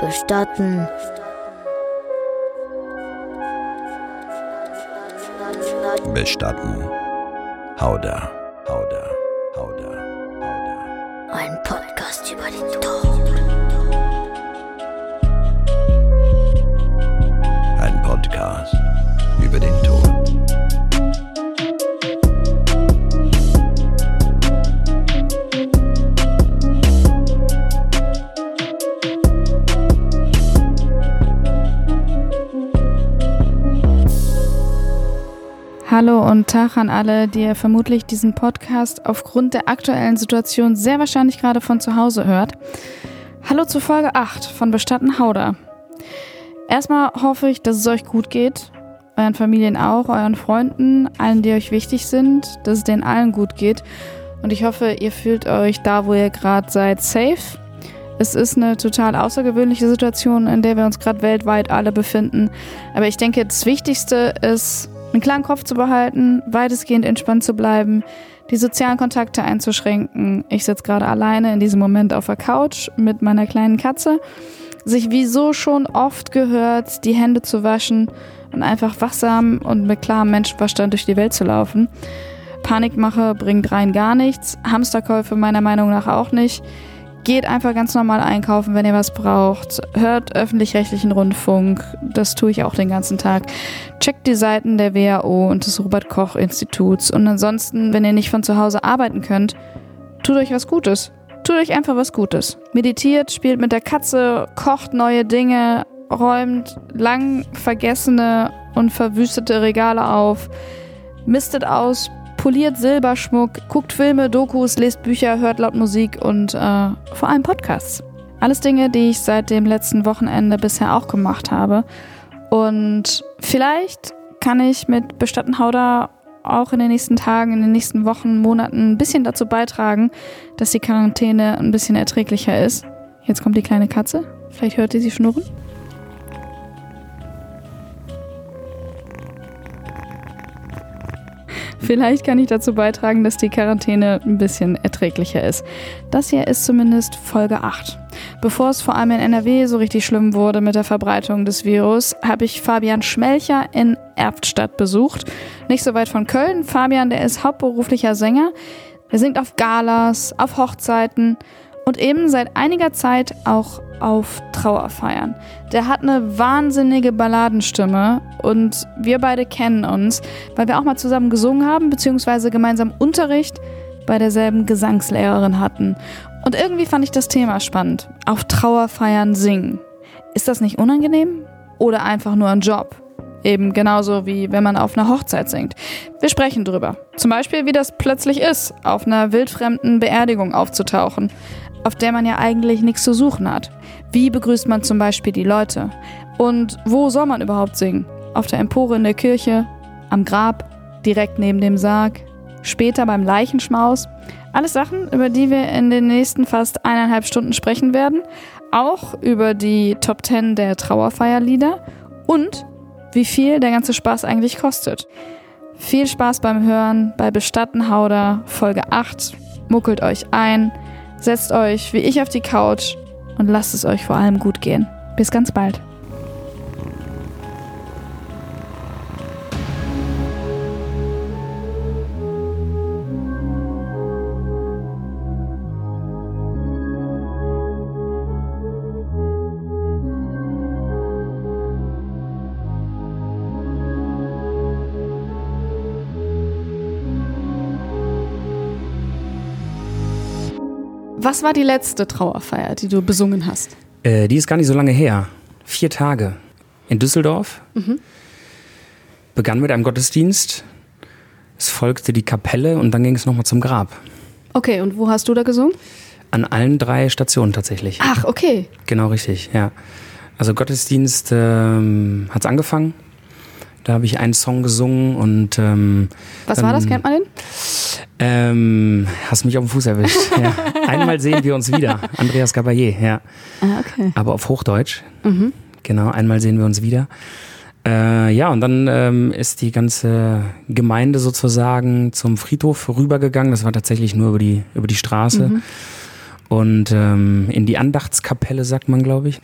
Bestatten. Bestatten. Hauda, Hauda, Hauda, Hauda. Ein Podcast über den Tod. Hallo und Tag an alle, die ihr vermutlich diesen Podcast aufgrund der aktuellen Situation sehr wahrscheinlich gerade von zu Hause hört. Hallo zu Folge 8 von Bestatten Hauder. Erstmal hoffe ich, dass es euch gut geht, euren Familien auch, euren Freunden, allen, die euch wichtig sind, dass es denen allen gut geht. Und ich hoffe, ihr fühlt euch da, wo ihr gerade seid, safe. Es ist eine total außergewöhnliche Situation, in der wir uns gerade weltweit alle befinden. Aber ich denke, das Wichtigste ist, einen klaren Kopf zu behalten, weitestgehend entspannt zu bleiben, die sozialen Kontakte einzuschränken. Ich sitze gerade alleine in diesem Moment auf der Couch mit meiner kleinen Katze. Sich wie so schon oft gehört, die Hände zu waschen und einfach wachsam und mit klarem Menschenverstand durch die Welt zu laufen. Panikmache bringt rein gar nichts, Hamsterkäufe meiner Meinung nach auch nicht. Geht einfach ganz normal einkaufen, wenn ihr was braucht. Hört öffentlich-rechtlichen Rundfunk. Das tue ich auch den ganzen Tag. Checkt die Seiten der WHO und des Robert-Koch-Instituts. Und ansonsten, wenn ihr nicht von zu Hause arbeiten könnt, tut euch was Gutes. Tut euch einfach was Gutes. Meditiert, spielt mit der Katze, kocht neue Dinge, räumt lang vergessene und verwüstete Regale auf, mistet aus, poliert Silberschmuck, guckt Filme, Dokus, lest Bücher, hört laut Musik und äh, vor allem Podcasts. Alles Dinge, die ich seit dem letzten Wochenende bisher auch gemacht habe. Und vielleicht kann ich mit Bestattenhauder auch in den nächsten Tagen, in den nächsten Wochen, Monaten ein bisschen dazu beitragen, dass die Quarantäne ein bisschen erträglicher ist. Jetzt kommt die kleine Katze. Vielleicht hört ihr sie schnurren. Vielleicht kann ich dazu beitragen, dass die Quarantäne ein bisschen erträglicher ist. Das hier ist zumindest Folge 8. Bevor es vor allem in NRW so richtig schlimm wurde mit der Verbreitung des Virus, habe ich Fabian Schmelcher in Erftstadt besucht. Nicht so weit von Köln. Fabian, der ist hauptberuflicher Sänger. Er singt auf Galas, auf Hochzeiten und eben seit einiger Zeit auch auf Trauerfeiern. Der hat eine wahnsinnige Balladenstimme und wir beide kennen uns, weil wir auch mal zusammen gesungen haben, beziehungsweise gemeinsam Unterricht bei derselben Gesangslehrerin hatten. Und irgendwie fand ich das Thema spannend. Auf Trauerfeiern singen. Ist das nicht unangenehm? Oder einfach nur ein Job? Eben genauso wie wenn man auf einer Hochzeit singt. Wir sprechen drüber. Zum Beispiel, wie das plötzlich ist, auf einer wildfremden Beerdigung aufzutauchen, auf der man ja eigentlich nichts zu suchen hat. Wie begrüßt man zum Beispiel die Leute? Und wo soll man überhaupt singen? Auf der Empore in der Kirche, am Grab, direkt neben dem Sarg, später beim Leichenschmaus. Alles Sachen, über die wir in den nächsten fast eineinhalb Stunden sprechen werden. Auch über die Top 10 der Trauerfeierlieder und wie viel der ganze Spaß eigentlich kostet. Viel Spaß beim Hören bei Bestattenhauder Folge 8. Muckelt euch ein, setzt euch wie ich auf die Couch und lasst es euch vor allem gut gehen. Bis ganz bald. Was war die letzte Trauerfeier, die du besungen hast? Äh, die ist gar nicht so lange her. Vier Tage. In Düsseldorf. Mhm. Begann mit einem Gottesdienst. Es folgte die Kapelle und dann ging es nochmal zum Grab. Okay, und wo hast du da gesungen? An allen drei Stationen tatsächlich. Ach, okay. Genau richtig, ja. Also Gottesdienst ähm, hat es angefangen. Da habe ich einen Song gesungen und ähm, Was war das? Kennt man den? Ähm, hast mich auf den Fuß erwischt. ja. Einmal sehen wir uns wieder. Andreas Gabayé, ja. Ah, okay. Aber auf Hochdeutsch. Mhm. Genau, einmal sehen wir uns wieder. Äh, ja, und dann ähm, ist die ganze Gemeinde sozusagen zum Friedhof rübergegangen. Das war tatsächlich nur über die, über die Straße. Mhm. und ähm, in die Andachtskapelle, sagt man, glaube ich.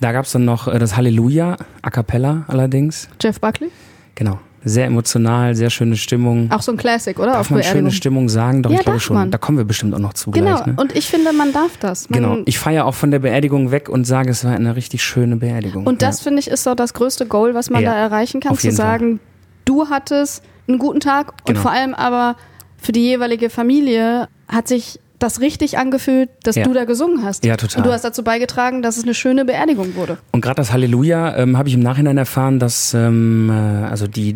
Da gab es dann noch äh, das Halleluja, a cappella allerdings. Jeff Buckley? Genau. Sehr emotional, sehr schöne Stimmung. Auch so ein Classic, oder? Darf Auf man schöne Stimmung sagen? Doch, Ja, ich glaube schon. man. Da kommen wir bestimmt auch noch zu Genau, gleich. Ne? und ich finde, man darf das. Man, Genau. Ich feiere auch von der Beerdigung weg und sage, es war eine richtig schöne Beerdigung. Und das, ja. finde ich, ist so das größte Goal, was man Ja, da erreichen kann, zu jeden Fall. sagen, du hattest einen guten Tag und Genau. vor allem aber für die jeweilige Familie hat sich das richtig angefühlt, dass Ja. du da gesungen hast. Ja, total. Und du hast dazu beigetragen, dass es eine schöne Beerdigung wurde. Und gerade das Halleluja ähm, habe ich im Nachhinein erfahren, dass ähm, äh, also die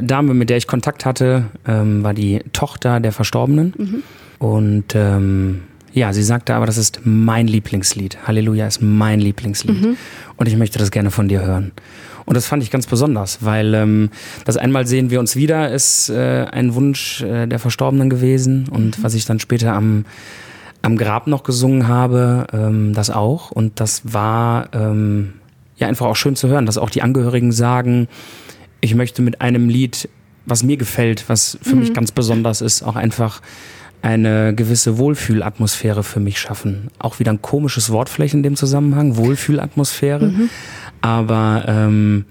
Dame, mit der ich Kontakt hatte, ähm, war die Tochter der Verstorbenen. Und ähm, ja, sie sagte aber, das ist mein Lieblingslied. Halleluja ist mein Lieblingslied. Und ich möchte das gerne von dir hören. Und das fand ich ganz besonders, weil ähm, das einmal sehen wir uns wieder ist äh, ein Wunsch äh, der Verstorbenen gewesen und was ich dann später am am Grab noch gesungen habe, ähm, das auch. Und das war ähm, ja einfach auch schön zu hören, dass auch die Angehörigen sagen, ich möchte mit einem Lied, was mir gefällt, was für mich ganz besonders ist, auch einfach eine gewisse Wohlfühlatmosphäre für mich schaffen. Auch wieder ein komisches Wort vielleicht in dem Zusammenhang, Wohlfühlatmosphäre. Aber ähm,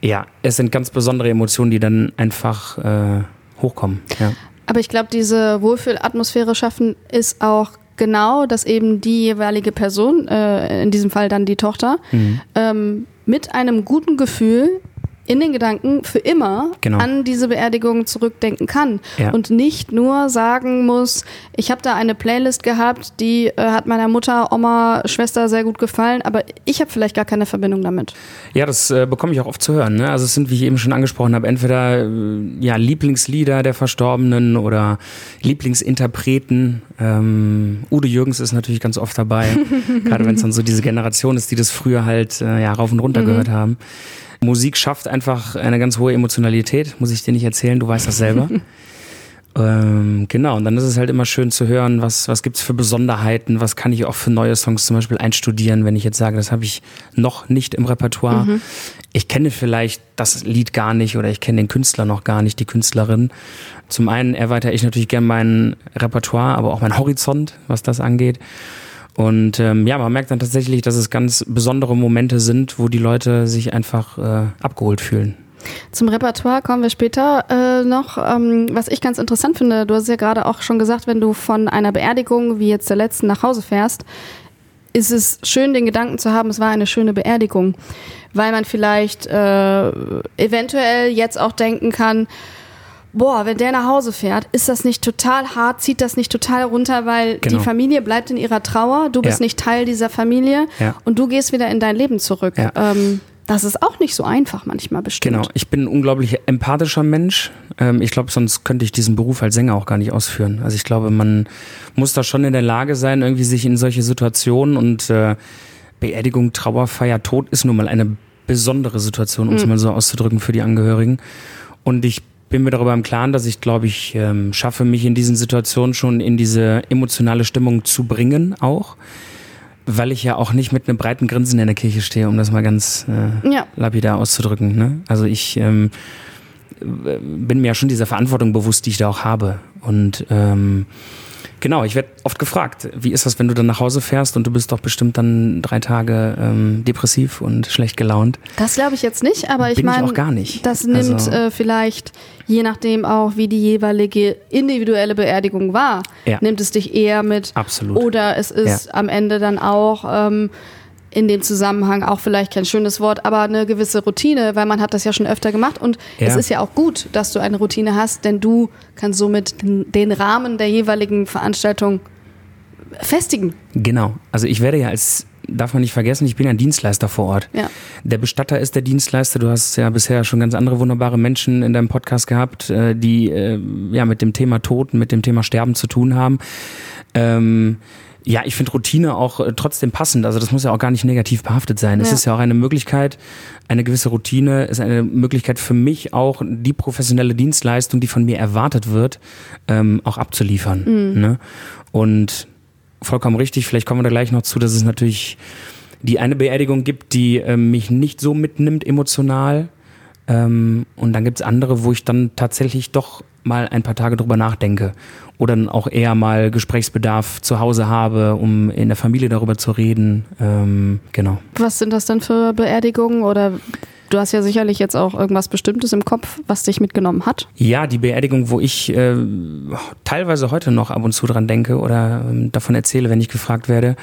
ja, es sind ganz besondere Emotionen, die dann einfach äh, hochkommen. Ja. Aber ich glaube, diese Wohlfühlatmosphäre schaffen ist auch genau, dass eben die jeweilige Person, äh, in diesem Fall dann die Tochter, Mhm. ähm, mit einem guten Gefühl in den Gedanken für immer Genau. an diese Beerdigung zurückdenken kann Ja. und nicht nur sagen muss, ich habe da eine Playlist gehabt, die äh, hat meiner Mutter, Oma, Schwester sehr gut gefallen, aber ich habe vielleicht gar keine Verbindung damit. Ja, das äh, bekomme ich auch oft zu hören. Ne? Also es sind, wie ich eben schon angesprochen habe, entweder äh, ja, Lieblingslieder der Verstorbenen oder Lieblingsinterpreten. Ähm, Udo Jürgens ist natürlich ganz oft dabei, gerade wenn es dann so diese Generation ist, die das früher halt äh, ja, rauf und runter gehört haben. Musik schafft einfach eine ganz hohe Emotionalität, muss ich dir nicht erzählen, du weißt das selber. Ähm, genau, und dann ist es halt immer schön zu hören, was, was gibt's für Besonderheiten, was kann ich auch für neue Songs zum Beispiel einstudieren, wenn ich jetzt sage, das habe ich noch nicht im Repertoire. Ich kenne vielleicht das Lied gar nicht oder ich kenne den Künstler noch gar nicht, die Künstlerin. Zum einen erweitere ich natürlich gerne mein Repertoire, aber auch mein Horizont, was das angeht. Und ähm, ja, man merkt dann tatsächlich, dass es ganz besondere Momente sind, wo die Leute sich einfach äh, abgeholt fühlen. Zum Repertoire kommen wir später äh, noch. Ähm, was ich ganz interessant finde, du hast ja gerade auch schon gesagt, wenn du von einer Beerdigung wie jetzt der letzten nach Hause fährst, ist es schön, den Gedanken zu haben, es war eine schöne Beerdigung, weil man vielleicht äh, eventuell jetzt auch denken kann, boah, wenn der nach Hause fährt, ist das nicht total hart, zieht das nicht total runter, weil Genau. die Familie bleibt in ihrer Trauer, du bist Ja. nicht Teil dieser Familie Ja. und du gehst wieder in dein Leben zurück. Ja. Ähm, das ist auch nicht so einfach manchmal bestimmt. Genau, ich bin ein unglaublich empathischer Mensch. Ähm, ich glaube, sonst könnte ich diesen Beruf als Sänger auch gar nicht ausführen. Also ich glaube, man muss da schon in der Lage sein, irgendwie sich in solche Situationen und äh, Beerdigung, Trauerfeier, Tod ist nun mal eine besondere Situation, um es mal so auszudrücken für die Angehörigen. Und ich bin mir darüber im Klaren, dass ich, glaube ich, ähm, schaffe, mich in diesen Situationen schon in diese emotionale Stimmung zu bringen auch. Weil ich ja auch nicht mit einem breiten Grinsen in der Kirche stehe, um das mal ganz äh, Ja. lapidar auszudrücken. Ne? Also ich ähm, bin mir ja schon dieser Verantwortung bewusst, die ich da auch habe. Und ähm, genau, ich werde oft gefragt, wie ist das, wenn du dann nach Hause fährst und du bist doch bestimmt dann drei Tage ähm, depressiv und schlecht gelaunt. Das glaube ich jetzt nicht, aber ich meine, das nimmt Also- äh, vielleicht, je nachdem auch, wie die jeweilige individuelle Beerdigung war, Ja. nimmt es dich eher mit. Absolut. Oder es ist am Ende dann auch ähm, in dem Zusammenhang auch vielleicht kein schönes Wort, aber eine gewisse Routine, weil man hat das ja schon öfter gemacht und Ja. es ist ja auch gut, dass du eine Routine hast, denn du kannst somit den- Rahmen der jeweiligen Veranstaltung festigen. Genau. Also ich werde ja als, darf man nicht vergessen, ich bin ja ein Dienstleister vor Ort. Ja. Der Bestatter ist der Dienstleister. Du hast ja bisher schon ganz andere wunderbare Menschen in deinem Podcast gehabt, äh, die äh, ja mit dem Thema Tod, mit dem Thema Sterben zu tun haben. Ähm, ja, ich finde Routine auch äh, trotzdem passend. Also das muss ja auch gar nicht negativ behaftet sein. Es Ja. ist ja auch eine Möglichkeit, eine gewisse Routine ist eine Möglichkeit für mich auch die professionelle Dienstleistung, die von mir erwartet wird, ähm, auch abzuliefern. Ne? Und vollkommen richtig, vielleicht kommen wir da gleich noch zu, dass es natürlich die eine Beerdigung gibt, die ähm, mich nicht so mitnimmt emotional. Ähm, und dann gibt's andere, wo ich dann tatsächlich doch mal ein paar Tage drüber nachdenke. Oder dann auch eher mal Gesprächsbedarf zu Hause habe, um in der Familie darüber zu reden. Ähm, genau. Was sind das denn für Beerdigungen oder Du hast ja sicherlich jetzt auch irgendwas Bestimmtes im Kopf, was dich mitgenommen hat. Ja, die Beerdigung, wo ich äh, teilweise heute noch ab und zu dran denke oder äh, davon erzähle, wenn ich gefragt werde,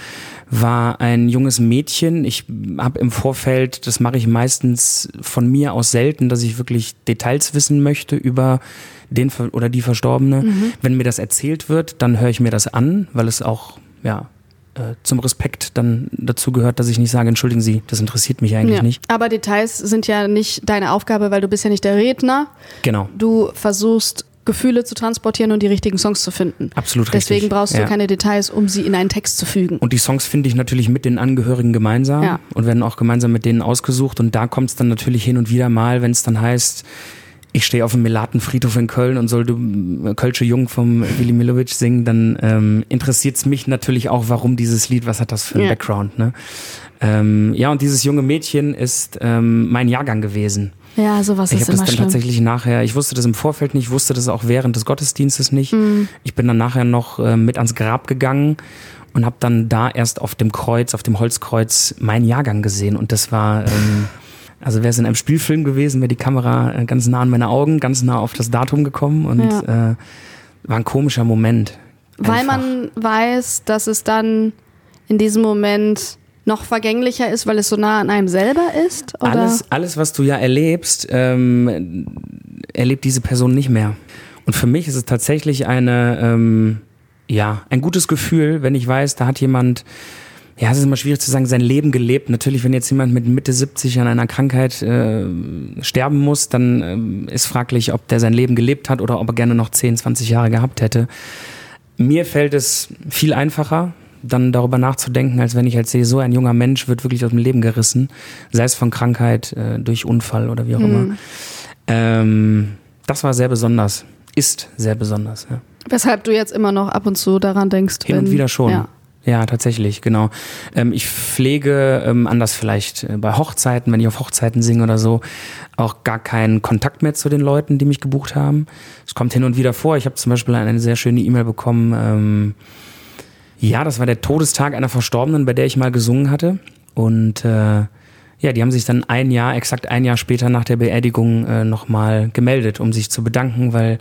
war ein junges Mädchen. Ich habe im Vorfeld, das mache ich meistens von mir aus selten, dass ich wirklich Details wissen möchte über den oder die Verstorbene. Mhm. Wenn mir das erzählt wird, dann höre ich mir das an, weil es auch ja äh, zum Respekt dann dazu gehört, dass ich nicht sage, entschuldigen Sie, das interessiert mich eigentlich ja. nicht. Aber Details sind ja nicht deine Aufgabe, weil du bist ja nicht der Redner. Genau. Du versuchst Gefühle zu transportieren und die richtigen Songs zu finden. Absolut Deswegen richtig. brauchst du ja. keine Details, um sie in einen Text zu fügen. Und die Songs finde ich natürlich mit den Angehörigen gemeinsam ja. und werden auch gemeinsam mit denen ausgesucht. Und da kommt es dann natürlich hin und wieder mal, wenn es dann heißt, ich stehe auf dem Melatenfriedhof in Köln und soll du äh, Kölsche Jung vom Willi Milovic singen, dann ähm, interessiert es mich natürlich auch, warum dieses Lied, was hat das für einen ja. Background. Ne? Ähm, ja, und dieses junge Mädchen ist ähm, mein Jahrgang gewesen. Ja, sowas ich ist immer Ich habe das dann schlimm. tatsächlich nachher, ich wusste das im Vorfeld nicht, wusste das auch während des Gottesdienstes nicht. Mhm. Ich bin dann nachher noch äh, mit ans Grab gegangen und habe dann da erst auf dem Kreuz, auf dem Holzkreuz, meinen Jahrgang gesehen. Und das war... Ähm, also wäre es in einem Spielfilm gewesen, wäre die Kamera äh, ganz nah an meine Augen, ganz nah auf das Datum gekommen und ja. äh, war ein komischer Moment. Einfach. Weil man weiß, dass es dann in diesem Moment noch vergänglicher ist, weil es so nah an einem selber ist? Oder? Alles, alles, was du ja erlebst, ähm, erlebt diese Person nicht mehr. Und für mich ist es tatsächlich eine, ähm, ja, ein gutes Gefühl, wenn ich weiß, da hat jemand ja, es ist immer schwierig zu sagen, sein Leben gelebt. Natürlich, wenn jetzt jemand mit Mitte 70 an einer Krankheit äh, sterben muss, dann äh, ist fraglich, ob der sein Leben gelebt hat oder ob er gerne noch 10, 20 Jahre gehabt hätte. Mir fällt es viel einfacher, dann darüber nachzudenken, als wenn ich halt sehe, so ein junger Mensch wird wirklich aus dem Leben gerissen, sei es von Krankheit, äh, durch Unfall oder wie auch mhm. immer. Ähm, das war sehr besonders, ist sehr besonders. Ja. Weshalb du jetzt immer noch ab und zu daran denkst. Hin und wieder schon. Ja. Ja, tatsächlich, genau. Ähm, ich pflege ähm, anders vielleicht äh, bei Hochzeiten, wenn ich auf Hochzeiten singe oder so, auch gar keinen Kontakt mehr zu den Leuten, die mich gebucht haben. Es kommt hin und wieder vor. Ich habe zum Beispiel eine sehr schöne E-Mail bekommen. Ähm, ja, das war der Todestag einer Verstorbenen, bei der ich mal gesungen hatte. Und äh, ja, die haben sich dann ein Jahr, exakt ein Jahr später nach der Beerdigung äh, nochmal gemeldet, um sich zu bedanken, weil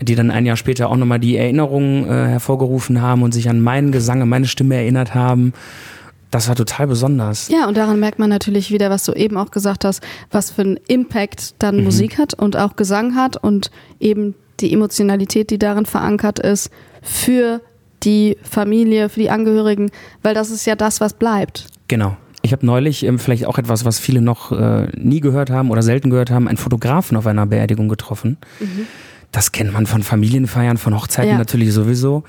die dann ein Jahr später auch nochmal die Erinnerungen äh, hervorgerufen haben und sich an meinen Gesang, an meine Stimme erinnert haben. Das war total besonders. Ja, und daran merkt man natürlich wieder, was du eben auch gesagt hast, was für einen Impact dann mhm. Musik hat und auch Gesang hat und eben die Emotionalität, die darin verankert ist, für die Familie, für die Angehörigen, weil das ist ja das, was bleibt. Genau. Ich habe neulich ähm, vielleicht auch etwas, was viele noch äh, nie gehört haben oder selten gehört haben, einen Fotografen auf einer Beerdigung getroffen. Mhm das kennt man von Familienfeiern, von Hochzeiten ja. natürlich sowieso.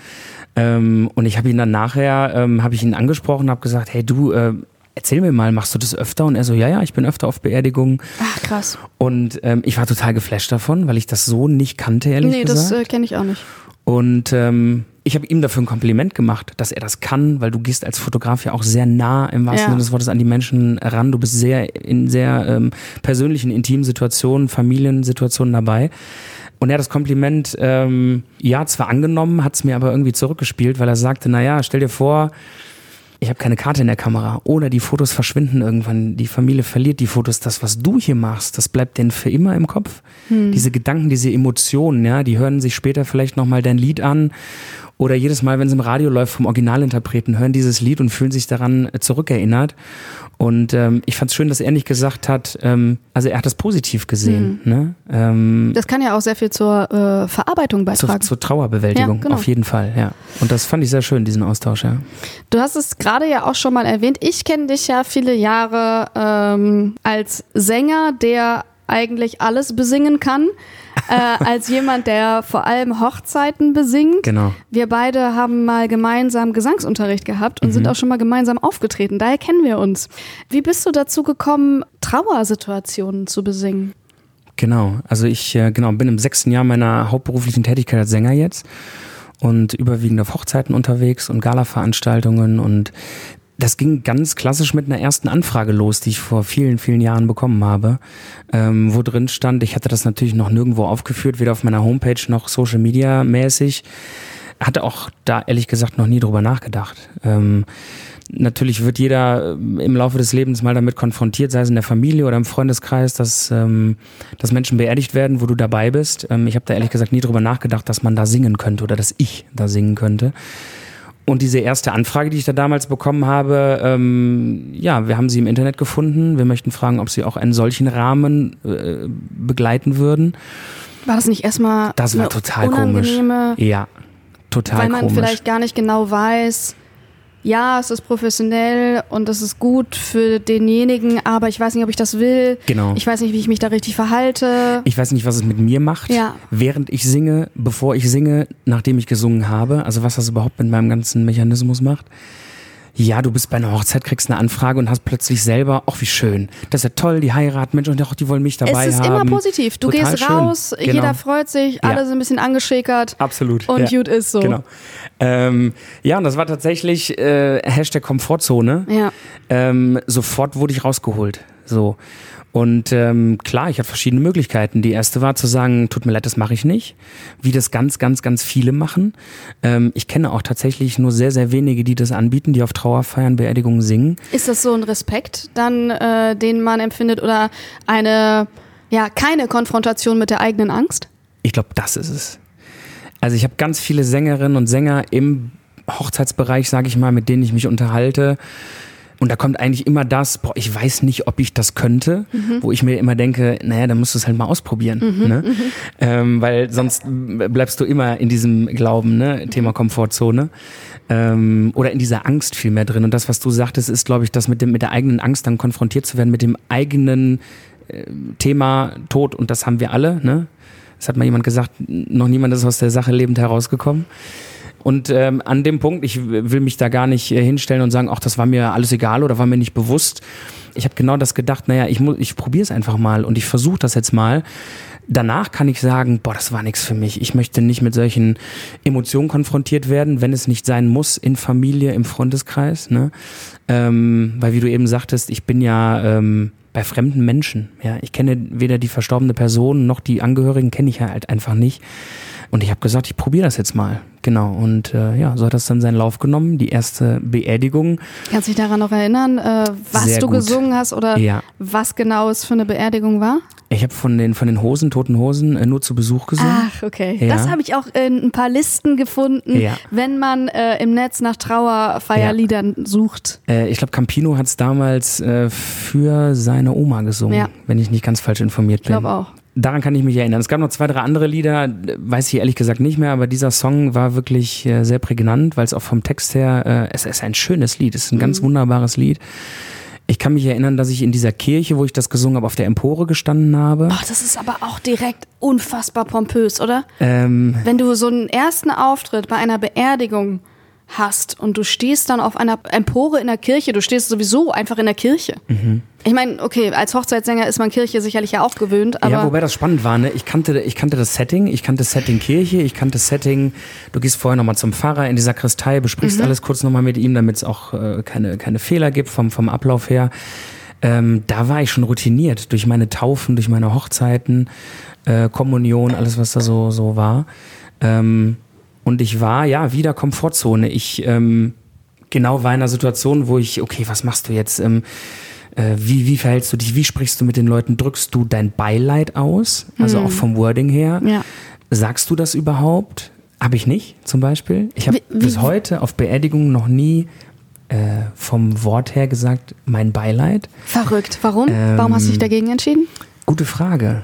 Ähm, und ich habe ihn dann nachher, ähm, habe ich ihn angesprochen, habe gesagt, hey du, äh, erzähl mir mal, machst du das öfter? Und er so, ja, ja, ich bin öfter auf Beerdigungen. Ach, krass. Und ähm, ich war total geflasht davon, weil ich das so nicht kannte, ehrlich nee, gesagt. Nee, das äh, kenne ich auch nicht. Und ähm, ich habe ihm dafür ein Kompliment gemacht, dass er das kann, weil du gehst als Fotograf ja auch sehr nah im wahrsten ja. Sinne des Wortes an die Menschen ran. Du bist sehr in sehr ähm, persönlichen, intimen Situationen, Familiensituationen dabei. Und er hat das Kompliment, ähm, ja, zwar angenommen, hat es mir aber irgendwie zurückgespielt, weil er sagte, naja, stell dir vor, ich habe keine Karte in der Kamera oder die Fotos verschwinden irgendwann, die Familie verliert die Fotos. Das, was du hier machst, das bleibt denen für immer im Kopf. Hm. Diese Gedanken, diese Emotionen, ja, die hören sich später vielleicht nochmal dein Lied an oder jedes Mal, wenn es im Radio läuft vom Originalinterpreten, hören dieses Lied und fühlen sich daran zurückerinnert. Und ähm, ich fand es schön, dass er nicht gesagt hat, ähm, also er hat das positiv gesehen. Mhm. Ne? Ähm, das kann ja auch sehr viel zur äh, Verarbeitung beitragen. Zur, zur Trauerbewältigung, ja, genau. auf jeden Fall, ja. Und das fand ich sehr schön, diesen Austausch, ja. Du hast es gerade ja auch schon mal erwähnt. Ich kenne dich ja viele Jahre ähm, als Sänger, der eigentlich alles besingen kann äh, als jemand, der vor allem Hochzeiten besingt. Genau. Wir beide haben mal gemeinsam Gesangsunterricht gehabt und mhm. sind auch schon mal gemeinsam aufgetreten. Daher kennen wir uns. Wie bist du dazu gekommen, Trauersituationen zu besingen? Genau, also ich äh, genau, bin im sechsten Jahr meiner hauptberuflichen Tätigkeit als Sänger jetzt und überwiegend auf Hochzeiten unterwegs und Galaveranstaltungen und Das ging ganz klassisch mit einer ersten Anfrage los, die ich vor vielen, vielen Jahren bekommen habe, ähm, wo drin stand, ich hatte das natürlich noch nirgendwo aufgeführt, weder auf meiner Homepage noch Social Media mäßig. Hatte auch da ehrlich gesagt noch nie drüber nachgedacht. Ähm, natürlich wird jeder ähm, im Laufe des Lebens mal damit konfrontiert, sei es in der Familie oder im Freundeskreis, dass, ähm, dass Menschen beerdigt werden, wo du dabei bist. Ähm, ich habe da ehrlich gesagt nie drüber nachgedacht, dass man da singen könnte oder dass ich da singen könnte. Und diese erste Anfrage, die ich da damals bekommen habe, ähm, ja, wir haben sie im Internet gefunden. Wir möchten fragen, ob sie auch einen solchen Rahmen äh, begleiten würden. War das nicht erstmal Das war total komisch. Ja, total weil man komisch. vielleicht gar nicht genau weiß, ja, es ist professionell und es ist gut für denjenigen, aber ich weiß nicht, ob ich das will. Genau. Ich weiß nicht, wie ich mich da richtig verhalte. Ich weiß nicht, was es mit mir macht, Ja. während ich singe, bevor ich singe, nachdem ich gesungen habe. Also was das überhaupt mit meinem ganzen Mechanismus macht. Ja, du bist bei einer Hochzeit, kriegst eine Anfrage und hast plötzlich selber, ach wie schön, das ist ja toll, die heiraten, Mensch, und ach, die wollen mich dabei es ist haben. immer positiv. Du Total gehst schön. raus, Genau. jeder freut sich, alle sind ein bisschen angeschickert Absolut. und ja. gut ist so. Genau. Ähm, ja, und das war tatsächlich äh, Hashtag Komfortzone. Ja. Ähm, sofort wurde ich rausgeholt. So. Und ähm, klar, ich hatte verschiedene Möglichkeiten. Die erste war zu sagen, tut mir leid, das mache ich nicht. Wie das ganz, ganz, ganz viele machen. Ähm, ich kenne auch tatsächlich nur sehr, sehr wenige, die das anbieten, die auf Trauerfeiern, Beerdigungen singen. Ist das so ein Respekt dann, äh, den man empfindet oder eine, ja, keine Konfrontation mit der eigenen Angst? Ich glaube, das ist es. Also ich habe ganz viele Sängerinnen und Sänger im Hochzeitsbereich, sage ich mal, mit denen ich mich unterhalte. Und da kommt eigentlich immer das, boah, ich weiß nicht, ob ich das könnte, wo ich mir immer denke, naja, dann musst du es halt mal ausprobieren. ne? Ähm, weil sonst bleibst du immer in diesem Glauben, ne? Thema Komfortzone. Ähm, oder in dieser Angst viel mehr drin. Und das, was du sagtest, ist, glaube ich, das mit, dem, mit der eigenen Angst dann konfrontiert zu werden, mit dem eigenen äh, Thema Tod. Und das haben wir alle, ne? Das hat mal jemand gesagt, noch niemand ist aus der Sache lebend herausgekommen. Und ähm, an dem Punkt, ich will mich da gar nicht äh, hinstellen und sagen, ach, das war mir alles egal oder war mir nicht bewusst. Ich habe genau das gedacht, naja, ich, mu- ich probiere es einfach mal und ich versuche das jetzt mal. Danach kann ich sagen, boah, das war nichts für mich. Ich möchte nicht mit solchen Emotionen konfrontiert werden, wenn es nicht sein muss, in Familie, im Freundeskreis. Ne? Ähm, weil wie du eben sagtest, ich bin ja ähm, bei fremden Menschen. Ja, ich kenne weder die verstorbene Person noch die Angehörigen kenne ich halt einfach nicht. Und ich habe gesagt, ich probiere das jetzt mal. Genau. Und äh, ja, so hat das dann seinen Lauf genommen. Die erste Beerdigung. Kannst du dich daran noch erinnern, äh, was Sehr du gut. gesungen hast oder Ja. was genau es für eine Beerdigung war? Ich habe von den, von den Hosen, toten Hosen, äh, nur zu Besuch gesungen. Ach, okay. Ja. Das habe ich auch in ein paar Listen gefunden, Ja. wenn man äh, im Netz nach Trauerfeierliedern sucht. Äh, ich glaube, Campino hat es damals äh, für seine Oma gesungen, Ja. wenn ich nicht ganz falsch informiert Ich bin. glaube auch. Daran kann ich mich erinnern. Es gab noch zwei, drei andere Lieder, weiß ich ehrlich gesagt nicht mehr, aber dieser Song war wirklich äh, sehr prägnant, weil es auch vom Text her, äh, es ist ein schönes Lied, es ist ein Mhm. ganz wunderbares Lied. Ich kann mich erinnern, dass ich in dieser Kirche, wo ich das gesungen habe, auf der Empore gestanden habe. Oh, das ist aber auch direkt unfassbar pompös, oder? Ähm, Wenn du so einen ersten Auftritt bei einer Beerdigung hast und du stehst dann auf einer Empore in der Kirche, du stehst sowieso einfach in der Kirche. Mhm. Ich meine, okay, als Hochzeitssänger ist man Kirche sicherlich ja auch gewöhnt, aber ja, wobei das spannend war, ne? Ich kannte, ich kannte das Setting, ich kannte das Setting Kirche, ich kannte das Setting, du gehst vorher nochmal zum Pfarrer in die Sakristei, besprichst alles kurz nochmal mit ihm, damit es auch äh, keine, keine Fehler gibt vom, vom Ablauf her. Ähm, da war ich schon routiniert durch meine Taufen, durch meine Hochzeiten, äh, Kommunion, alles was da so, so war. Ähm, und ich war ja wieder Komfortzone. Ich ähm, genau war in einer Situation, wo ich, okay, was machst du jetzt? Ähm, äh, wie, wie verhältst du dich? Wie sprichst du mit den Leuten? Drückst du dein Beileid aus? Also auch vom Wording her. Ja. Sagst du das überhaupt? Habe ich nicht, zum Beispiel. Ich habe bis heute auf Beerdigungen noch nie äh, vom Wort her gesagt, mein Beileid. verrückt. Warum? Ähm, Warum hast du dich dagegen entschieden? Gute Frage.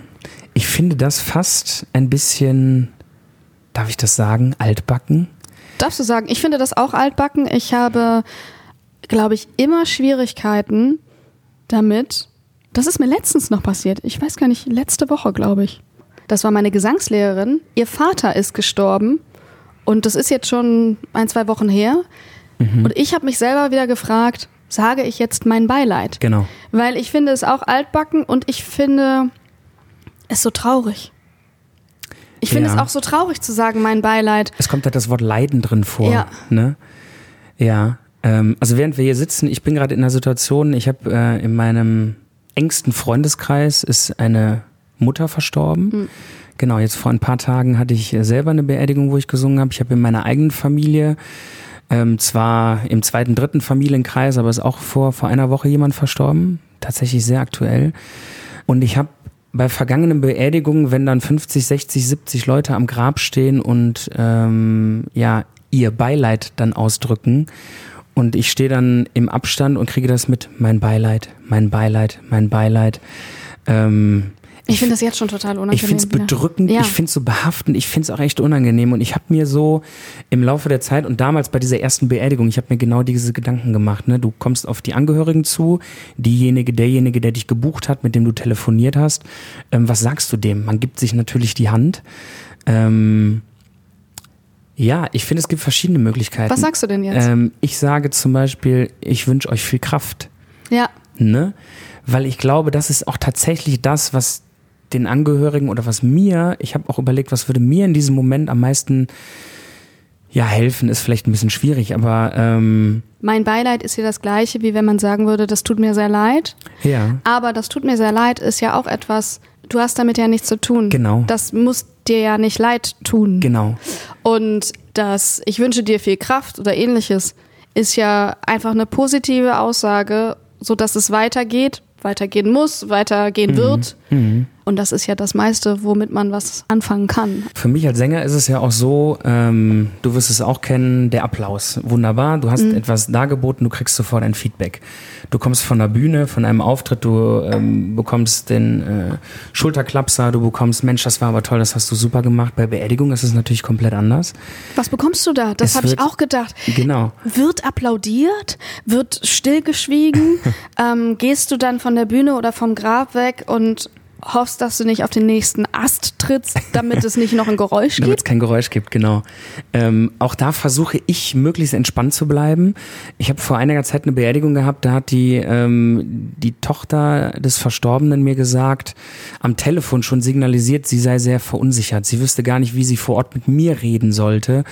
Ich finde das fast ein bisschen, darf ich das sagen, altbacken. Darfst du sagen, ich finde das auch altbacken. Ich habe, glaube ich, immer Schwierigkeiten damit. Das ist mir letztens noch passiert. Ich weiß gar nicht, letzte Woche, glaube ich. Das war meine Gesangslehrerin. Ihr Vater ist gestorben. Und das ist jetzt schon ein, zwei Wochen her. Und ich habe mich selber wieder gefragt, sage ich jetzt mein Beileid? Genau. Weil ich finde es auch altbacken und ich finde es so traurig. Ich finde Ja. es auch so traurig zu sagen, mein Beileid. Es kommt halt das Wort Leiden drin vor. Ja. Ne? Ja. Ähm, also während wir hier sitzen, ich bin gerade in einer Situation, ich habe äh, in meinem engsten Freundeskreis ist eine Mutter verstorben. Mhm. Genau, jetzt vor ein paar Tagen hatte ich äh, selber eine Beerdigung, wo ich gesungen habe. Ich habe in meiner eigenen Familie, ähm, zwar im zweiten, dritten Familienkreis, aber ist auch vor, vor einer Woche jemand verstorben. Tatsächlich sehr aktuell. Und ich habe bei vergangenen Beerdigungen, wenn dann 50, 60, 70 Leute am Grab stehen und ähm, ja, ihr Beileid dann ausdrücken. Und ich stehe dann im Abstand und kriege das mit, mein Beileid, mein Beileid, mein Beileid. Ähm, Ich finde das jetzt schon total unangenehm. ich finde es bedrückend, Ja. ich finde es so behaftend, ich finde es auch echt unangenehm. Und ich habe mir so im Laufe der Zeit und damals bei dieser ersten Beerdigung, ich habe mir genau diese Gedanken gemacht. Ne? Du kommst auf die Angehörigen zu, diejenige, derjenige, der dich gebucht hat, mit dem du telefoniert hast. Ähm, was sagst du dem? Man gibt sich natürlich die Hand. Ähm, ja, ich finde, es gibt verschiedene Möglichkeiten. Was sagst du denn jetzt? Ähm, ich sage zum Beispiel, ich wünsche euch viel Kraft ja. ne? Weil ich glaube, das ist auch tatsächlich das, was den Angehörigen oder was mir, ich habe auch überlegt, was würde mir in diesem Moment am meisten ja helfen, ist vielleicht ein bisschen schwierig, aber ähm, Mein Beileid ist hier das gleiche, wie wenn man sagen würde, das tut mir sehr leid. ja, Aber das tut mir sehr leid ist ja auch etwas, du hast damit ja nichts zu tun. Genau. Das muss dir ja nicht leid tun. genau. Und das Ich wünsche dir viel Kraft oder ähnliches ist ja einfach eine positive Aussage, sodass es weitergeht, weitergehen muss, weitergehen Mhm. wird. Und das ist ja das meiste, womit man was anfangen kann. Für mich als Sänger ist es ja auch so, ähm, du wirst es auch kennen, der Applaus. Wunderbar, du hast etwas dargeboten, du kriegst sofort ein Feedback. Du kommst von der Bühne, von einem Auftritt, du ähm, bekommst den äh, Schulterklapser, du bekommst, Mensch, das war aber toll, das hast du super gemacht. Bei Beerdigung ist es natürlich komplett anders. Was bekommst du da? Das habe ich auch gedacht. Genau. Wird applaudiert? Wird stillgeschwiegen? ähm, gehst du dann von der Bühne oder vom Grab weg und hoffst, dass du nicht auf den nächsten Ast trittst, damit es nicht noch ein Geräusch Damit es gibt? kein Geräusch gibt, genau. Ähm, auch da versuche ich möglichst entspannt zu bleiben. Ich habe vor einiger Zeit eine Beerdigung gehabt, da hat die, ähm, die Tochter des Verstorbenen mir gesagt, am Telefon schon signalisiert, sie sei sehr verunsichert. Sie wüsste gar nicht, wie sie vor Ort mit mir reden sollte,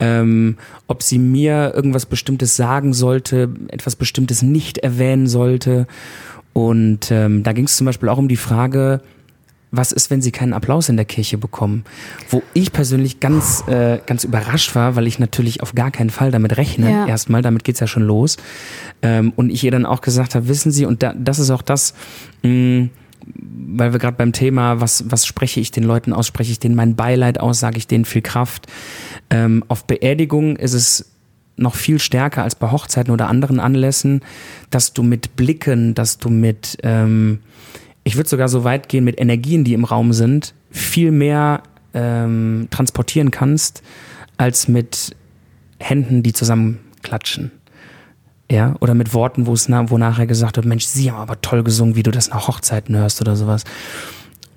ähm, ob sie mir irgendwas Bestimmtes sagen sollte, etwas Bestimmtes nicht erwähnen sollte. Und ähm, da ging es zum Beispiel auch um die Frage, was ist, wenn sie keinen Applaus in der Kirche bekommen? Wo ich persönlich ganz, äh, ganz überrascht war, weil ich natürlich auf gar keinen Fall damit rechne. Ja. Erstmal, damit geht's ja schon los. Ähm, und ich ihr dann auch gesagt habe, wissen Sie, und da, das ist auch das, mh, weil wir gerade beim Thema, was, was spreche ich den Leuten aus, spreche ich denen mein Beileid aus, sage ich denen viel Kraft. Ähm, auf Beerdigungen ist es noch viel stärker als bei Hochzeiten oder anderen Anlässen, dass du mit Blicken, dass du mit, ähm, ich würde sogar so weit gehen, mit Energien, die im Raum sind, viel mehr ähm, transportieren kannst, als mit Händen, die zusammenklatschen. Ja, oder mit Worten, wo es na, wo nachher gesagt wird, Mensch, sie haben aber toll gesungen, wie du das nach Hochzeiten hörst oder sowas.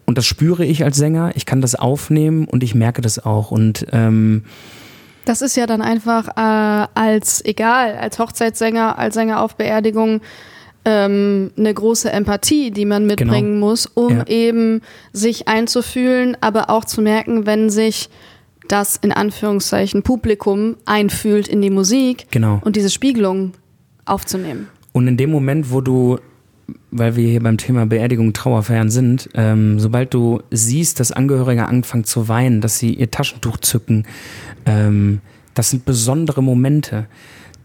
Und das spüre ich als Sänger, ich kann das aufnehmen und ich merke das auch. Und ähm, Das ist ja dann einfach äh, als, egal, als Hochzeitssänger, als Sänger auf Beerdigung, ähm, eine große Empathie, die man mitbringen muss, um Genau. Ja. eben sich einzufühlen, aber auch zu merken, wenn sich das in Anführungszeichen Publikum einfühlt in die Musik Genau. und diese Spiegelung aufzunehmen. Und in dem Moment, wo du, weil wir hier beim Thema Beerdigung, Trauerfeiern sind, ähm, sobald du siehst, dass Angehörige anfangen zu weinen, dass sie ihr Taschentuch zücken, ähm, das sind besondere Momente.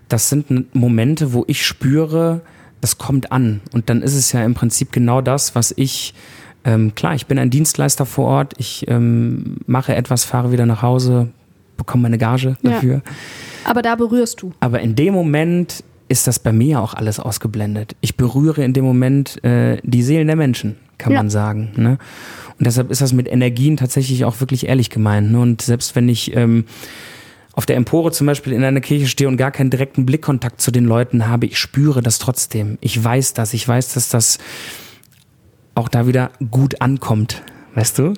Das sind Momente, wo ich spüre, das kommt an. Und dann ist es ja im Prinzip genau das, was ich, ähm, klar, ich bin ein Dienstleister vor Ort, ich ähm, mache etwas, fahre wieder nach Hause, bekomme meine Gage Ja. dafür. Aber da berührst du. Aber in dem Moment ist das bei mir auch alles ausgeblendet. Ich berühre in dem Moment äh, die Seelen der Menschen, kann Ja. man sagen. Ne? Und deshalb ist das mit Energien tatsächlich auch wirklich ehrlich gemeint. Ne? Und selbst wenn ich ähm, auf der Empore zum Beispiel in einer Kirche stehe und gar keinen direkten Blickkontakt zu den Leuten habe, ich spüre das trotzdem. Ich weiß das. Ich weiß, dass das auch da wieder gut ankommt. Weißt du?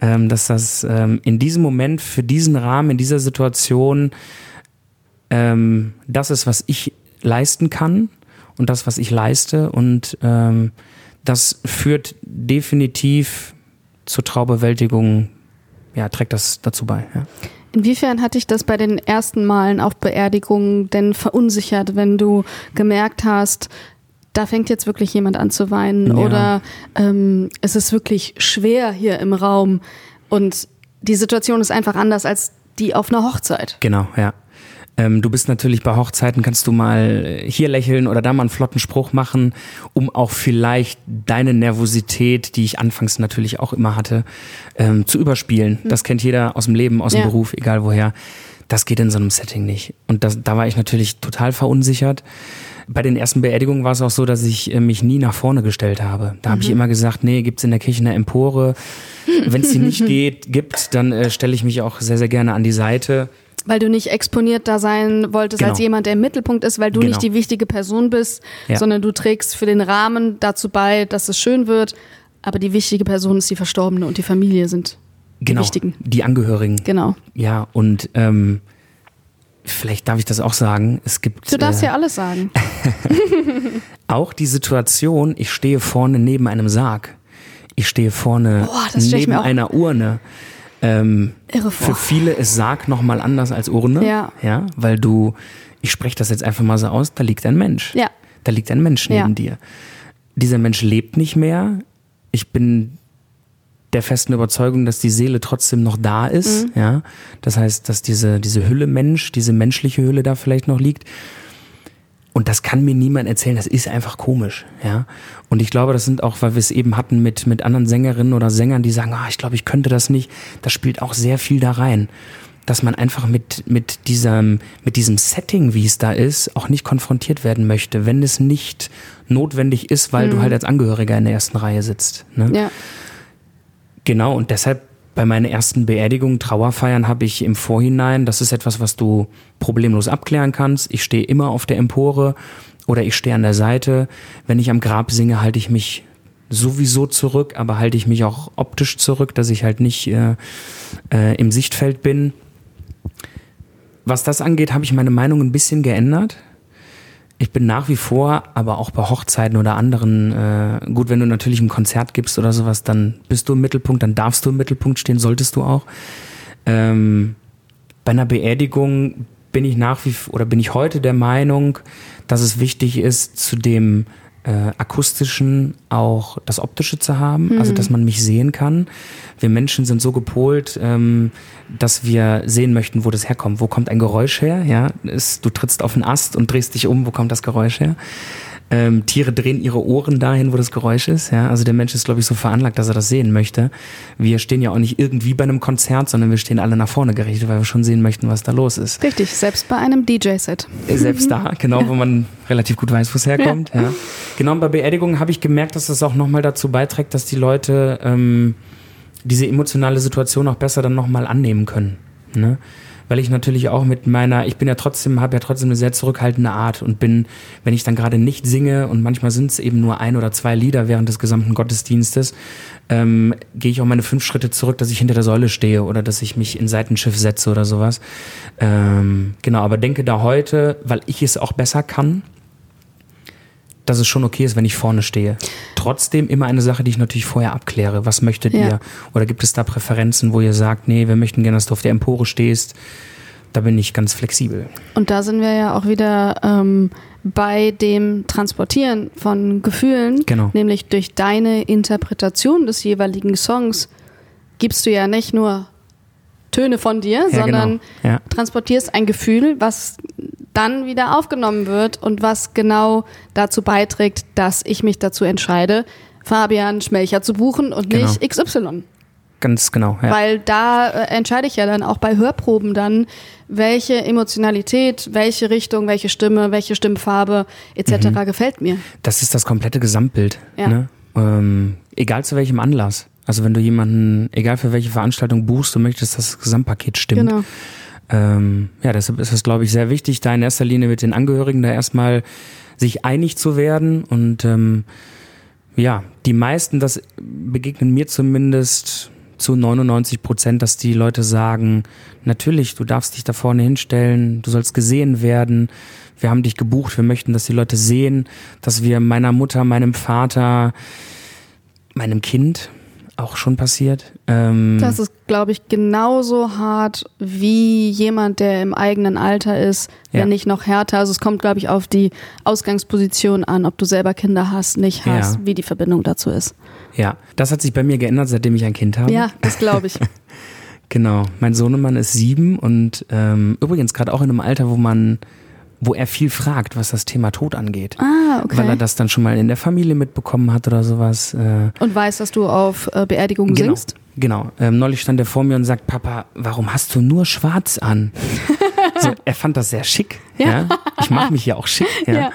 Ähm, dass das ähm, in diesem Moment, für diesen Rahmen, in dieser Situation ähm, das ist, was ich leisten kann und das, was ich leiste. Und ähm, das führt definitiv zur Traubewältigung, ja, trägt das dazu bei. Ja. Inwiefern hat dich das bei den ersten Malen auf Beerdigungen denn verunsichert, wenn du gemerkt hast, da fängt jetzt wirklich jemand an zu weinen Ja. oder ähm, es ist wirklich schwer hier im Raum und die Situation ist einfach anders als die auf einer Hochzeit. Genau, ja. Ähm, du bist natürlich bei Hochzeiten, kannst du mal hier lächeln oder da mal einen flotten Spruch machen, um auch vielleicht deine Nervosität, die ich anfangs natürlich auch immer hatte, ähm, zu überspielen. Das kennt jeder aus dem Leben, aus dem Ja. Beruf, egal woher. Das geht in so einem Setting nicht. Und das, da war ich natürlich total verunsichert. Bei den ersten Beerdigungen war es auch so, dass ich äh, mich nie nach vorne gestellt habe. Da habe ich immer gesagt, nee, gibt's in der Kirche eine Empore. Wenn es die nicht geht, gibt, dann äh, stelle ich mich auch sehr, sehr gerne an die Seite. Weil du nicht exponiert da sein wolltest Genau. als jemand, der im Mittelpunkt ist, weil du Genau. nicht die wichtige Person bist, Ja. sondern du trägst für den Rahmen dazu bei, dass es schön wird. Aber die wichtige Person ist die Verstorbene und die Familie sind die Genau, wichtigen. die Angehörigen. Genau. Ja, und ähm, vielleicht darf ich das auch sagen. Es gibt Du darfst äh, ja alles sagen. auch die Situation, ich stehe vorne neben einem Sarg. Ich stehe vorne Boah, neben einer Urne. Ähm, für viele ist Sarg nochmal anders als Urne. Ja. Ja, weil du, ich spreche das jetzt einfach mal so aus, da liegt ein Mensch. Ja. Da liegt ein Mensch neben Ja. dir. Dieser Mensch lebt nicht mehr. Ich bin der festen Überzeugung, dass die Seele trotzdem noch da ist. Mhm. Ja, das heißt, dass diese diese Hülle Mensch, diese menschliche Hülle da vielleicht noch liegt. Und das kann mir niemand erzählen. Das ist einfach komisch. Ja, und ich glaube, das sind auch, weil wir es eben hatten mit mit anderen Sängerinnen oder Sängern, die sagen, ah, ich glaube, ich könnte das nicht. Das spielt auch sehr viel da rein, dass man einfach mit mit diesem mit diesem Setting, wie es da ist, auch nicht konfrontiert werden möchte, wenn es nicht notwendig ist, weil du halt als Angehöriger in der ersten Reihe sitzt. Ne? Ja. Genau, und deshalb bei meinen ersten Beerdigungen, Trauerfeiern habe ich im Vorhinein, das ist etwas, was du problemlos abklären kannst. Ich stehe immer auf der Empore oder ich stehe an der Seite. Wenn ich am Grab singe, halte ich mich sowieso zurück, aber halte ich mich auch optisch zurück, dass ich halt nicht äh, äh, im Sichtfeld bin. Was das angeht, habe ich meine Meinung ein bisschen geändert. Ich bin nach wie vor, aber auch bei Hochzeiten oder anderen, äh, gut, wenn du natürlich ein Konzert gibst oder sowas, dann bist du im Mittelpunkt, dann darfst du im Mittelpunkt stehen, solltest du auch. Ähm, bei einer Beerdigung bin ich nach wie oder bin ich heute der Meinung, dass es wichtig ist, zu dem äh, akustischen auch das optische zu haben, also dass man mich sehen kann. Wir Menschen sind so gepolt, ähm, dass wir sehen möchten, wo das herkommt. Wo kommt ein Geräusch her? Ja, ist, du trittst auf einen Ast und drehst dich um, wo kommt das Geräusch her? Ähm, Tiere drehen ihre Ohren dahin, wo das Geräusch ist. Ja, also der Mensch ist, glaube ich, so veranlagt, dass er das sehen möchte. Wir stehen ja auch nicht irgendwie bei einem Konzert, sondern wir stehen alle nach vorne gerichtet, weil wir schon sehen möchten, was da los ist. Richtig, selbst bei einem DJ-Set. Selbst da, genau, wo man relativ gut weiß, wo es herkommt. Ja. Genau, und bei Beerdigungen habe ich gemerkt, dass das auch nochmal dazu beiträgt, dass die Leute ähm, diese emotionale Situation auch besser dann nochmal annehmen können. Ne? Weil ich natürlich auch mit meiner, ich bin ja trotzdem, habe ja trotzdem eine sehr zurückhaltende Art und bin, wenn ich dann gerade nicht singe und manchmal sind es eben nur ein oder zwei Lieder während des gesamten Gottesdienstes, ähm, gehe ich auch meine fünf Schritte zurück, dass ich hinter der Säule stehe oder dass ich mich in Seitenschiff setze oder sowas. Ähm, genau, aber denke da heute, weil ich es auch besser kann, dass es schon okay ist, wenn ich vorne stehe. Trotzdem immer eine Sache, die ich natürlich vorher abkläre. Was möchtet Ja. ihr? Oder gibt es da Präferenzen, wo ihr sagt, nee, wir möchten gerne, dass du auf der Empore stehst? Da bin ich ganz flexibel. Und da sind wir ja auch wieder ähm, bei dem Transportieren von Gefühlen, Genau. nämlich durch deine Interpretation des jeweiligen Songs gibst du ja nicht nur Töne von dir, Ja, sondern genau. Ja. transportierst ein Gefühl, was dann wieder aufgenommen wird und was genau dazu beiträgt, dass ich mich dazu entscheide, Fabian Schmelcher zu buchen und Genau. nicht XY. Ganz genau. Ja. Weil da äh, entscheide ich ja dann auch bei Hörproben dann, welche Emotionalität, welche Richtung, welche Stimme, welche Stimmfarbe etc. gefällt mir. Das ist das komplette Gesamtbild. Ja. Ne? Ähm, egal zu welchem Anlass. Also wenn du jemanden, egal für welche Veranstaltung buchst, du möchtest, dass das Gesamtpaket stimmt. Genau. Ähm, ja, deshalb ist es, glaube ich, sehr wichtig, da in erster Linie mit den Angehörigen da erstmal sich einig zu werden. Und ähm, ja, die meisten, das begegnen mir zumindest zu 99 Prozent, dass die Leute sagen, natürlich, du darfst dich da vorne hinstellen, du sollst gesehen werden, wir haben dich gebucht, wir möchten, dass die Leute sehen, dass wir meiner Mutter, meinem Vater, meinem Kind auch schon passiert. Ähm, Das ist, glaube ich, genauso hart wie jemand, der im eigenen Alter ist, Ja. wenn nicht noch härter. Also es kommt, glaube ich, auf die Ausgangsposition an, ob du selber Kinder hast, nicht hast, Ja. wie die Verbindung dazu ist. ja, das hat sich bei mir geändert, seitdem ich ein Kind habe. Ja, das glaube ich. Genau. Mein Sohnemann ist sieben und ähm, übrigens gerade auch in einem Alter, wo man, wo er viel fragt, was das Thema Tod angeht. Ah, okay. Weil er das dann schon mal in der Familie mitbekommen hat oder sowas. Äh, Und weiß, dass du auf äh, Beerdigungen genau. singst? Genau. Ähm, neulich stand er vor mir und sagt, Papa, warum hast du nur schwarz an? so, er fand das sehr schick. Ja. Ich mache mich ja auch schick. Ja. Ja.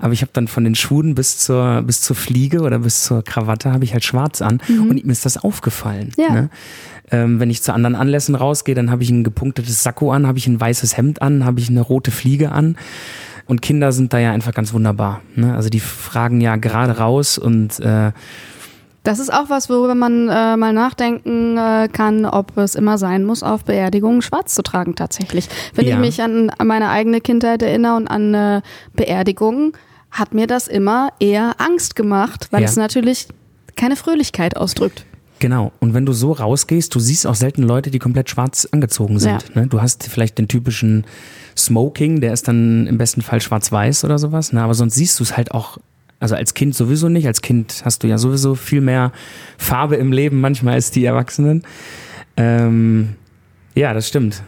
Aber ich habe dann von den Schuhen bis zur, bis zur Fliege oder bis zur Krawatte habe ich halt schwarz an. Und ihm ist das aufgefallen. Mhm. Ja. Ne? Ähm, wenn ich zu anderen Anlässen rausgehe, dann habe ich ein gepunktetes Sakko an, habe ich ein weißes Hemd an, habe ich eine rote Fliege an. Und Kinder sind da ja einfach ganz wunderbar. Ne? Also die fragen ja gerade raus und äh, Das ist auch was, worüber man äh, mal nachdenken äh, kann, ob es immer sein muss, auf Beerdigungen schwarz zu tragen tatsächlich. Wenn Ja. ich mich an, an meine eigene Kindheit erinnere und an äh, Beerdigungen, hat mir das immer eher Angst gemacht, weil Ja. es natürlich keine Fröhlichkeit ausdrückt. Genau. Und wenn du so rausgehst, du siehst auch selten Leute, die komplett schwarz angezogen sind. Ne? Du hast vielleicht den typischen Smoking, der ist dann im besten Fall schwarz-weiß oder sowas. Ne? Aber sonst siehst du es halt auch, also als Kind sowieso nicht. Als Kind hast du ja sowieso viel mehr Farbe im Leben manchmal als die Erwachsenen. Ähm, ja, das stimmt.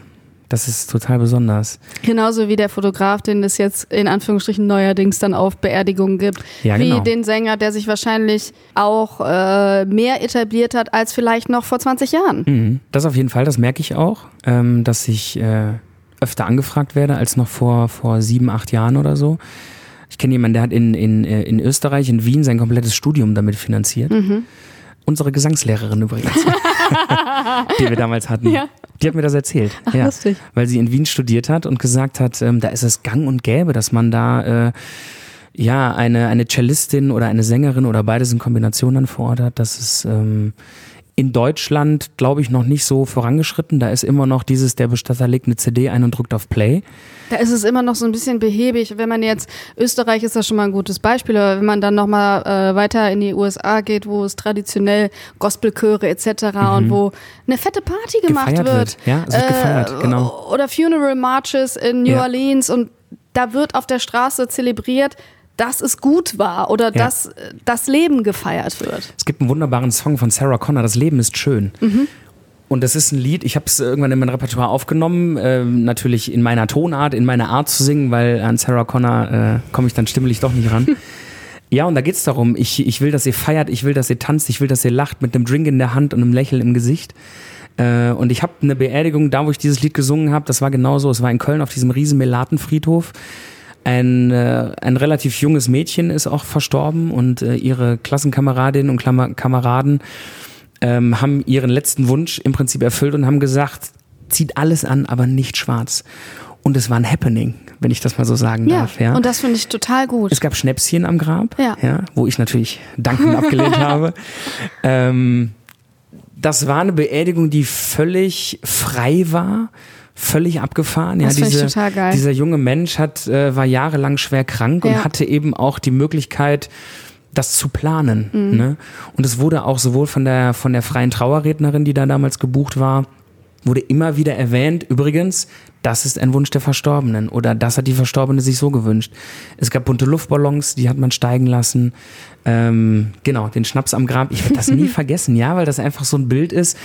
Das ist total besonders. Genauso wie der Fotograf, den es jetzt in Anführungsstrichen neuerdings dann auf Beerdigungen gibt. Ja, wie genau. den Sänger, der sich wahrscheinlich auch äh, mehr etabliert hat als vielleicht noch vor 20 Jahren. Mhm. Das auf jeden Fall, das merke ich auch, ähm, dass ich äh, öfter angefragt werde als noch vor, vor sieben, acht Jahren oder so. Ich kenne jemanden, der hat in, in, äh, in Österreich, in Wien, sein komplettes Studium damit finanziert. Mhm. Unsere Gesangslehrerin übrigens, die wir damals hatten. Ja. Die hat mir das erzählt. Ach, ja. lustig. Weil sie in Wien studiert hat und gesagt hat, ähm, da ist es gang und gäbe, dass man da äh, ja eine, eine Cellistin oder eine Sängerin oder beides in Kombination dann vor Ort hat. Das ist ähm, in Deutschland, glaube ich, noch nicht so vorangeschritten. Da ist immer noch dieses, der Bestatter legt eine CD ein und drückt auf Play. Da ist es immer noch so ein bisschen behäbig. Wenn man jetzt, Österreich ist das schon mal ein gutes Beispiel, aber wenn man dann nochmal äh, weiter in die USA geht, wo es traditionell Gospelchöre etc. und wo eine fette Party gemacht Mhm. Gefeiert wird. Ja, es wird gefeiert, genau. Oder Funeral Marches in New Ja. Orleans und da wird auf der Straße zelebriert, dass es gut war oder Ja. dass äh, das Leben gefeiert wird. Es gibt einen wunderbaren Song von Sarah Connor, Das Leben ist schön. Und das ist ein Lied, ich habe es irgendwann in mein Repertoire aufgenommen, ähm, natürlich in meiner Tonart, in meiner Art zu singen, weil an Sarah Connor äh, komme ich dann stimmlich doch nicht ran. ja, und da geht's darum, ich, ich will, dass ihr feiert, ich will, dass ihr tanzt, ich will, dass ihr lacht mit einem Drink in der Hand und einem Lächeln im Gesicht. Äh, und ich habe eine Beerdigung, da wo ich dieses Lied gesungen habe, das war genauso, es war in Köln auf diesem riesen Melatenfriedhof. Ein, äh, ein relativ junges Mädchen ist auch verstorben und äh, ihre Klassenkameradinnen und Klammer Kameraden ähm, haben ihren letzten Wunsch im Prinzip erfüllt und haben gesagt, zieht alles an, aber nicht schwarz. Und es war ein Happening, wenn ich das mal so sagen Ja, darf. Ja. und das finde ich total gut. Es gab Schnäpschen am Grab, Ja. wo ich natürlich dankend abgelehnt habe. Ähm, das war eine Beerdigung, die völlig frei war, völlig abgefahren. Das ja, find ich diese, total geil. Dieser junge Mensch hat, äh, war jahrelang schwer krank Ja. und hatte eben auch die Möglichkeit, das zu planen. Mhm. Ne? Und es wurde auch sowohl von der, von der freien Trauerrednerin, die da damals gebucht war, wurde immer wieder erwähnt, übrigens, das ist ein Wunsch der Verstorbenen oder das hat die Verstorbene sich so gewünscht. Es gab bunte Luftballons, die hat man steigen lassen. Ähm, genau, den Schnaps am Grab. Ich werde das nie vergessen, ja, weil das einfach so ein Bild ist.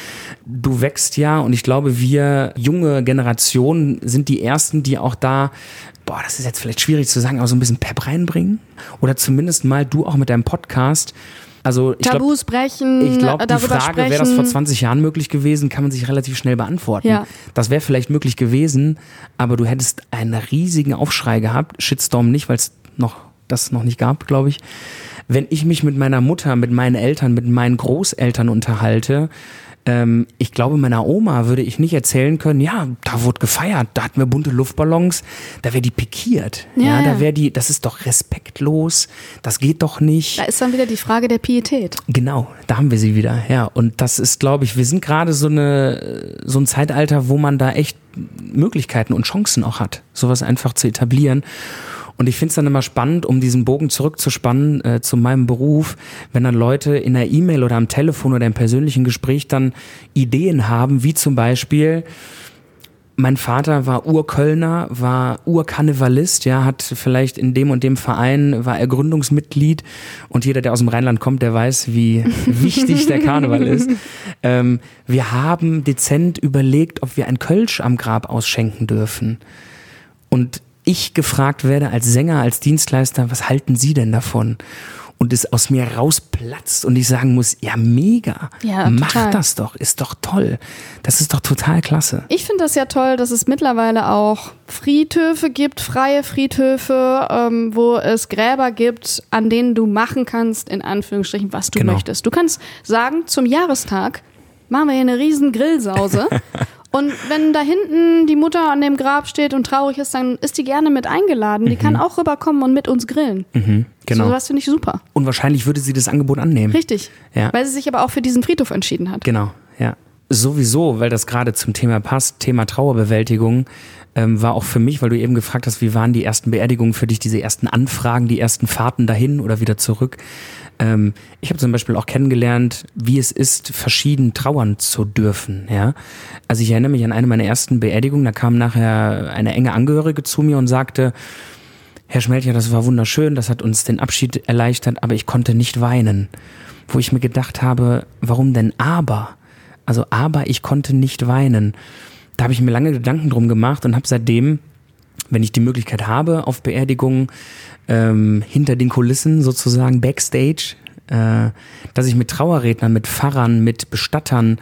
Du wächst ja und ich glaube, wir junge Generationen sind die ersten, die auch da, boah, das ist jetzt vielleicht schwierig zu sagen, aber so ein bisschen Pep reinbringen. Oder zumindest mal du auch mit deinem Podcast. Also ich glaube, Tabus brechen, ich glaube, die darüber Frage, sprechen. wäre das vor 20 Jahren möglich gewesen, kann man sich relativ schnell beantworten. Ja. Das wäre vielleicht möglich gewesen, aber du hättest einen riesigen Aufschrei gehabt. Shitstorm nicht, weil es noch das noch nicht gab, glaube ich. Wenn ich mich mit meiner Mutter, mit meinen Eltern, mit meinen Großeltern unterhalte, ähm, ich glaube, meiner Oma würde ich nicht erzählen können, ja, da wurde gefeiert, da hatten wir bunte Luftballons, da wäre die pikiert. Ja, Ja, da wäre die, das ist doch respektlos, das geht doch nicht. Da ist dann wieder die Frage der Pietät. Genau, da haben wir sie wieder. Ja, und das ist, glaube ich, wir sind gerade so eine so ein Zeitalter, wo man da echt Möglichkeiten und Chancen auch hat, sowas einfach zu etablieren. Und ich finde es dann immer spannend, um diesen Bogen zurückzuspannen äh, zu meinem Beruf, wenn dann Leute in der E-Mail oder am Telefon oder im persönlichen Gespräch dann Ideen haben, wie zum Beispiel, mein Vater war Urkölner, war Urkarnevalist, ja, hat vielleicht in dem und dem Verein, war er Gründungsmitglied und jeder, der aus dem Rheinland kommt, der weiß, wie wichtig der Karneval ist. Ähm, wir haben dezent überlegt, ob wir ein Kölsch am Grab ausschenken dürfen. Und ich gefragt werde als Sänger, als Dienstleister, was halten Sie denn davon? Und es aus mir rausplatzt und ich sagen muss, ja, mega. Ja, Mach total. das doch, ist doch toll. Das ist doch total klasse. Ich finde das ja toll, dass es mittlerweile auch Friedhöfe gibt, freie Friedhöfe, ähm, wo es Gräber gibt, an denen du machen kannst, in Anführungsstrichen, was du Genau. möchtest. Du kannst sagen, zum Jahrestag machen wir hier eine riesen Grillsause. Und wenn da hinten die Mutter an dem Grab steht und traurig ist, dann ist die gerne mit eingeladen. Die kann auch rüberkommen und mit uns grillen. Genau. So was finde ich super. Und wahrscheinlich würde sie das Angebot annehmen. Richtig. Ja. Weil sie sich aber auch für diesen Friedhof entschieden hat. Genau, ja. Sowieso, weil das gerade zum Thema passt, Thema Trauerbewältigung, ähm, war auch für mich, weil du eben gefragt hast, wie waren die ersten Beerdigungen für dich, diese ersten Anfragen, die ersten Fahrten dahin oder wieder zurück. Ähm, ich habe zum Beispiel auch kennengelernt, wie es ist, verschieden trauern zu dürfen. Ja, also ich erinnere mich an eine meiner ersten Beerdigungen. Da kam nachher eine enge Angehörige zu mir und sagte: Herr Schmelcher, das war wunderschön, das hat uns den Abschied erleichtert, aber ich konnte nicht weinen. Wo ich mir gedacht habe, warum denn aber? Also aber ich konnte nicht weinen. Da habe ich mir lange Gedanken drum gemacht und habe seitdem, wenn ich die Möglichkeit habe, auf Beerdigungen ähm, hinter den Kulissen sozusagen backstage, äh, dass ich mit Trauerrednern, mit Pfarrern, mit Bestattern,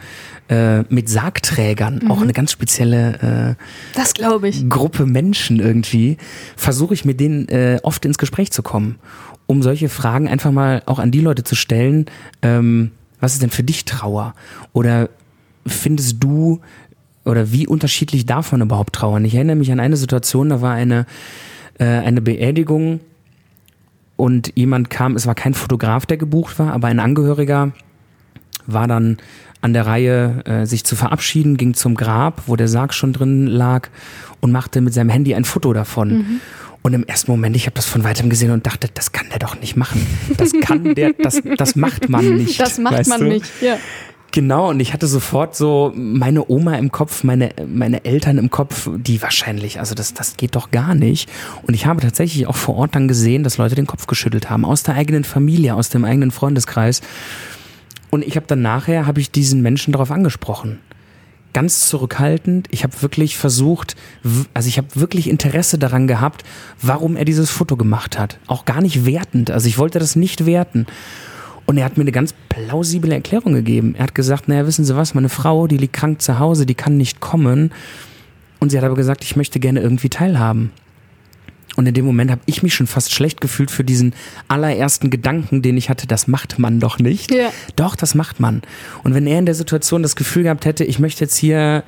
äh, mit Sargträgern, auch eine ganz spezielle äh, Das glaube ich. Gruppe Menschen irgendwie, versuche ich mit denen äh, oft ins Gespräch zu kommen, um solche Fragen einfach mal auch an die Leute zu stellen, ähm, was ist denn für dich Trauer? Oder findest du, oder wie unterschiedlich man überhaupt trauern? Ich erinnere mich an eine Situation, da war eine, äh, eine Beerdigung und jemand kam, es war kein Fotograf, der gebucht war, aber ein Angehöriger war dann an der Reihe, äh, sich zu verabschieden, ging zum Grab, wo der Sarg schon drin lag und machte mit seinem Handy ein Foto davon. Und im ersten Moment, ich habe das von weitem gesehen und dachte, das kann der doch nicht machen. Das kann der, das, das macht man nicht. Das macht man du? nicht. Ja. Genau, und ich hatte sofort so meine Oma im Kopf, meine, meine Eltern im Kopf, die wahrscheinlich, also das, das geht doch gar nicht. Und ich habe tatsächlich auch vor Ort dann gesehen, dass Leute den Kopf geschüttelt haben, aus der eigenen Familie, aus dem eigenen Freundeskreis. Und ich habe dann nachher, habe ich diesen Menschen darauf angesprochen. Ganz zurückhaltend. Ich habe wirklich versucht, also ich habe wirklich Interesse daran gehabt, warum er dieses Foto gemacht hat. Auch gar nicht wertend. Also ich wollte das nicht werten. Und er hat mir eine ganz plausible Erklärung gegeben. Er hat gesagt, naja, wissen Sie was, meine Frau, die liegt krank zu Hause, die kann nicht kommen. Und sie hat aber gesagt, ich möchte gerne irgendwie teilhaben. Und in dem Moment habe ich mich schon fast schlecht gefühlt für diesen allerersten Gedanken, den ich hatte, das macht man doch nicht. Ja. Doch, das macht man. Und wenn er in der Situation das Gefühl gehabt hätte, ich möchte jetzt hier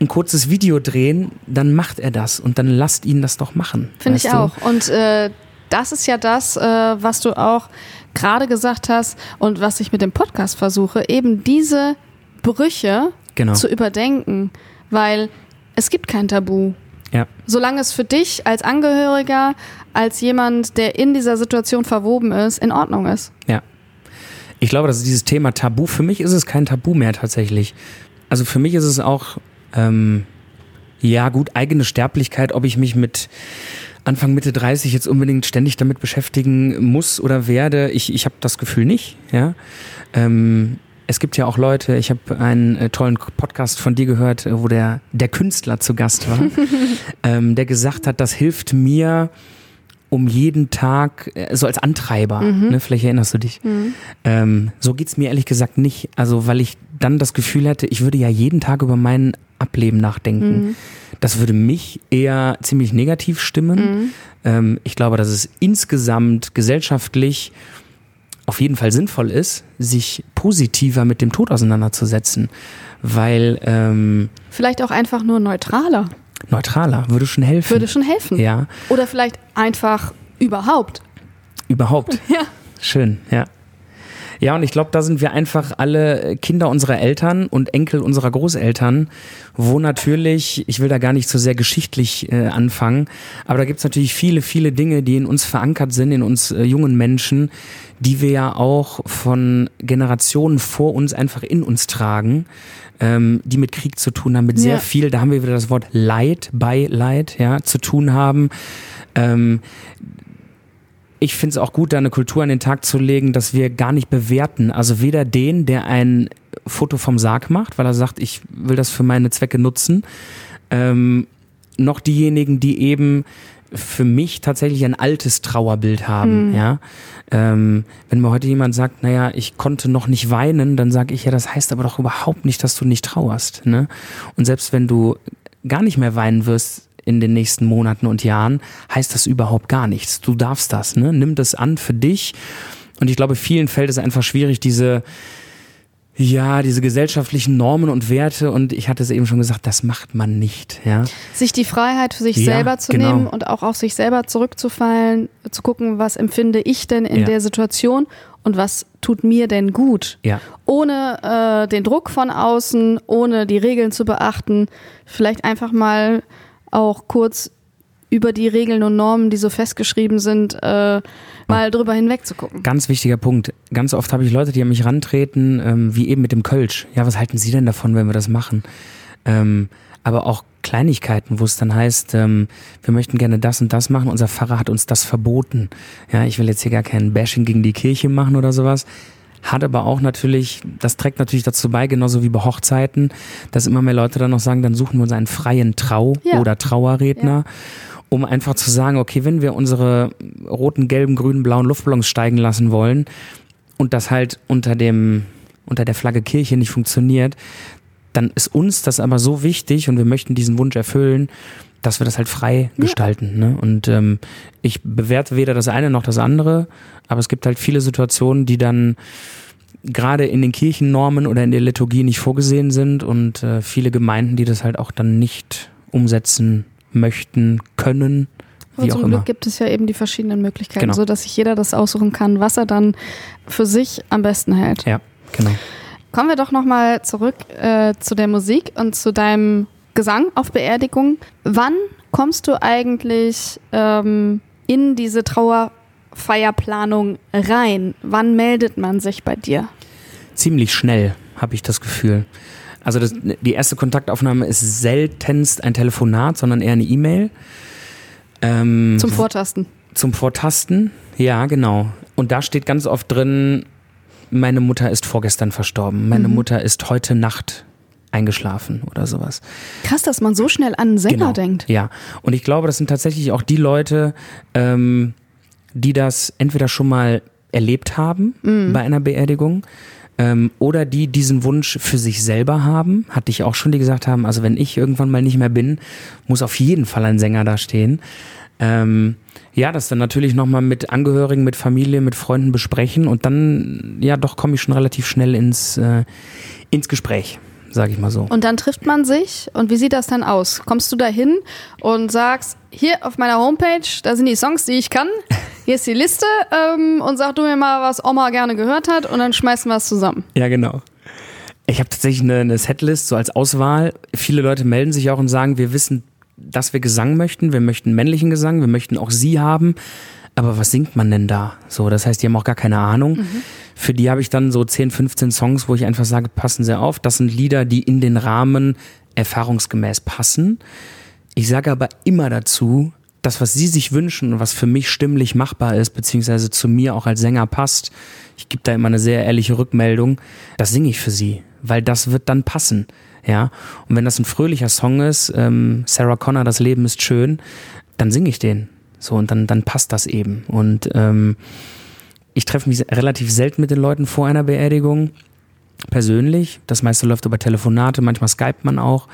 ein kurzes Video drehen, dann macht er das und dann lasst ihn das doch machen. Finde ich du? auch. Und äh, das ist ja das, äh, was du auch gerade gesagt hast und was ich mit dem Podcast versuche, eben diese Brüche Genau. zu überdenken, weil es gibt kein Tabu. Ja. Solange es für dich als Angehöriger, als jemand, der in dieser Situation verwoben ist, in Ordnung ist. Ja. Ich glaube, dass dieses Thema Tabu, für mich ist es kein Tabu mehr tatsächlich. Also für mich ist es auch, ähm, ja gut, eigene Sterblichkeit, ob ich mich mit Anfang, Mitte 30 jetzt unbedingt ständig damit beschäftigen muss oder werde. Ich, ich habe das Gefühl nicht, ja. Ähm, es gibt ja auch Leute, ich habe einen äh, tollen Podcast von dir gehört, äh, wo der, der Künstler zu Gast war, ähm, der gesagt hat, das hilft mir, um jeden Tag, äh, so als Antreiber, ne, vielleicht erinnerst du dich. Ähm, so geht's mir ehrlich gesagt nicht. Also, weil ich dann das Gefühl hätte, ich würde ja jeden Tag über mein Ableben nachdenken. Das würde mich eher ziemlich negativ stimmen. Ähm, ich glaube, dass es insgesamt gesellschaftlich auf jeden Fall sinnvoll ist, sich positiver mit dem Tod auseinanderzusetzen, weil ähm, Vielleicht auch einfach nur neutraler. neutraler würde schon helfen. Würde schon helfen. ja, Oder vielleicht einfach überhaupt. überhaupt. Ja. Schön, ja. Ja, und ich glaube, da sind wir einfach alle Kinder unserer Eltern und Enkel unserer Großeltern, wo natürlich, ich will da gar nicht so sehr geschichtlich äh, anfangen, aber da gibt's natürlich viele, viele Dinge, die in uns verankert sind, in uns äh, jungen Menschen, die wir ja auch von Generationen vor uns einfach in uns tragen, ähm, die mit Krieg zu tun haben, mit sehr Ja. viel, da haben wir wieder das Wort Leid, Beileid, ja, zu tun haben. Ähm, ich finde es auch gut, da eine Kultur an den Tag zu legen, dass wir gar nicht bewerten. Also weder den, der ein Foto vom Sarg macht, weil er sagt, ich will das für meine Zwecke nutzen, ähm, noch diejenigen, die eben für mich tatsächlich ein altes Trauerbild haben. Ja, ähm, wenn mir heute jemand sagt, naja, ich konnte noch nicht weinen, dann sage ich ja, das heißt aber doch überhaupt nicht, dass du nicht trauerst. Ne? Und selbst wenn du gar nicht mehr weinen wirst in den nächsten Monaten und Jahren, heißt das überhaupt gar nichts. Du darfst das, ne? Nimm das an für dich. Und ich glaube, vielen fällt es einfach schwierig, diese ja, diese gesellschaftlichen Normen und Werte und ich hatte es eben schon gesagt, das macht man nicht, ja. Sich die Freiheit für sich Ja, selber zu genau. nehmen und auch auf sich selber zurückzufallen, zu gucken, was empfinde ich denn in Ja. der Situation und was tut mir denn gut. Ja. Ohne äh, den Druck von außen, ohne die Regeln zu beachten, vielleicht einfach mal auch kurz über die Regeln und Normen, die so festgeschrieben sind, äh, mal drüber hinweg zu gucken. Ganz wichtiger Punkt. Ganz oft habe ich Leute, die an mich rantreten, ähm, wie eben mit dem Kölsch. Ja, was halten Sie denn davon, wenn wir das machen? Ähm, aber auch Kleinigkeiten, wo es dann heißt, ähm, wir möchten gerne das und das machen, unser Pfarrer hat uns das verboten. Ja, ich will jetzt hier gar kein Bashing gegen die Kirche machen oder sowas. Hat aber auch natürlich, das trägt natürlich dazu bei, genauso wie bei Hochzeiten, dass immer mehr Leute dann noch sagen, dann suchen wir uns einen freien Trau- Ja. oder Trauerredner, um einfach zu sagen, okay, wenn wir unsere roten, gelben, grünen, blauen Luftballons steigen lassen wollen und das halt unter dem, unter der Flagge Kirche nicht funktioniert, dann ist uns das aber so wichtig und wir möchten diesen Wunsch erfüllen, dass wir das halt frei gestalten. Ne? Und ähm, ich bewerte weder das eine noch das andere, aber es gibt halt viele Situationen, die dann gerade in den Kirchennormen oder in der Liturgie nicht vorgesehen sind und äh, viele Gemeinden, die das halt auch dann nicht umsetzen möchten, können, Aber wie zum immer. Glück gibt es ja eben die verschiedenen Möglichkeiten, Genau. so dass sich jeder das aussuchen kann, was er dann für sich am besten hält. Ja, genau. Kommen wir doch nochmal zurück äh, zu der Musik und zu deinem Gesang auf Beerdigung. Wann kommst du eigentlich ähm, in diese Trauerfeierplanung rein? Wann meldet man sich bei dir? ziemlich schnell, habe ich das Gefühl. Also das, die erste Kontaktaufnahme ist seltenst ein Telefonat, sondern eher eine E-Mail. Ähm, Zum Vortasten. zum Vortasten, ja, genau. Und da steht ganz oft drin, meine Mutter ist vorgestern verstorben, meine Mutter ist heute Nacht eingeschlafen oder sowas. Krass, dass man so schnell an einen Sänger Genau. denkt. Ja, und ich glaube, das sind tatsächlich auch die Leute, ähm, die das entweder schon mal erlebt haben bei einer Beerdigung ähm, oder die diesen Wunsch für sich selber haben. Hatte ich auch schon, die gesagt haben, also wenn ich irgendwann mal nicht mehr bin, muss auf jeden Fall ein Sänger da stehen. Ähm, ja, das dann natürlich nochmal mit Angehörigen, mit Familie, mit Freunden besprechen und dann, ja, doch komme ich schon relativ schnell ins, äh, ins Gespräch, sage ich mal so. Und dann trifft man sich und wie sieht das dann aus? Kommst du da hin und sagst, hier auf meiner Homepage, da sind die Songs, die ich kann, hier ist die Liste ähm, und sag du mir mal, was Oma gerne gehört hat und dann schmeißen wir es zusammen. Ja, genau. Ich habe tatsächlich eine, eine Setlist so als Auswahl. Viele Leute melden sich auch und sagen, wir wissen, dass wir Gesang möchten. Wir möchten männlichen Gesang, wir möchten auch sie haben. Aber was singt man denn da? So, das heißt, die haben auch gar keine Ahnung. Für die habe ich dann so 10, 15 Songs, wo ich einfach sage, passen sie auf. Das sind Lieder, die in den Rahmen erfahrungsgemäß passen. Ich sage aber immer dazu, das, was sie sich wünschen und was für mich stimmlich machbar ist, beziehungsweise zu mir auch als Sänger passt, ich gebe da immer eine sehr ehrliche Rückmeldung, das singe ich für sie, weil das wird dann passen. Ja, und wenn das ein fröhlicher Song ist, ähm, Sarah Connor, das Leben ist schön, dann singe ich den. So, und dann, dann passt das eben. Und ähm, ich treffe mich relativ selten mit den Leuten vor einer Beerdigung, persönlich. Das meiste läuft über Telefonate, manchmal skypt man auch.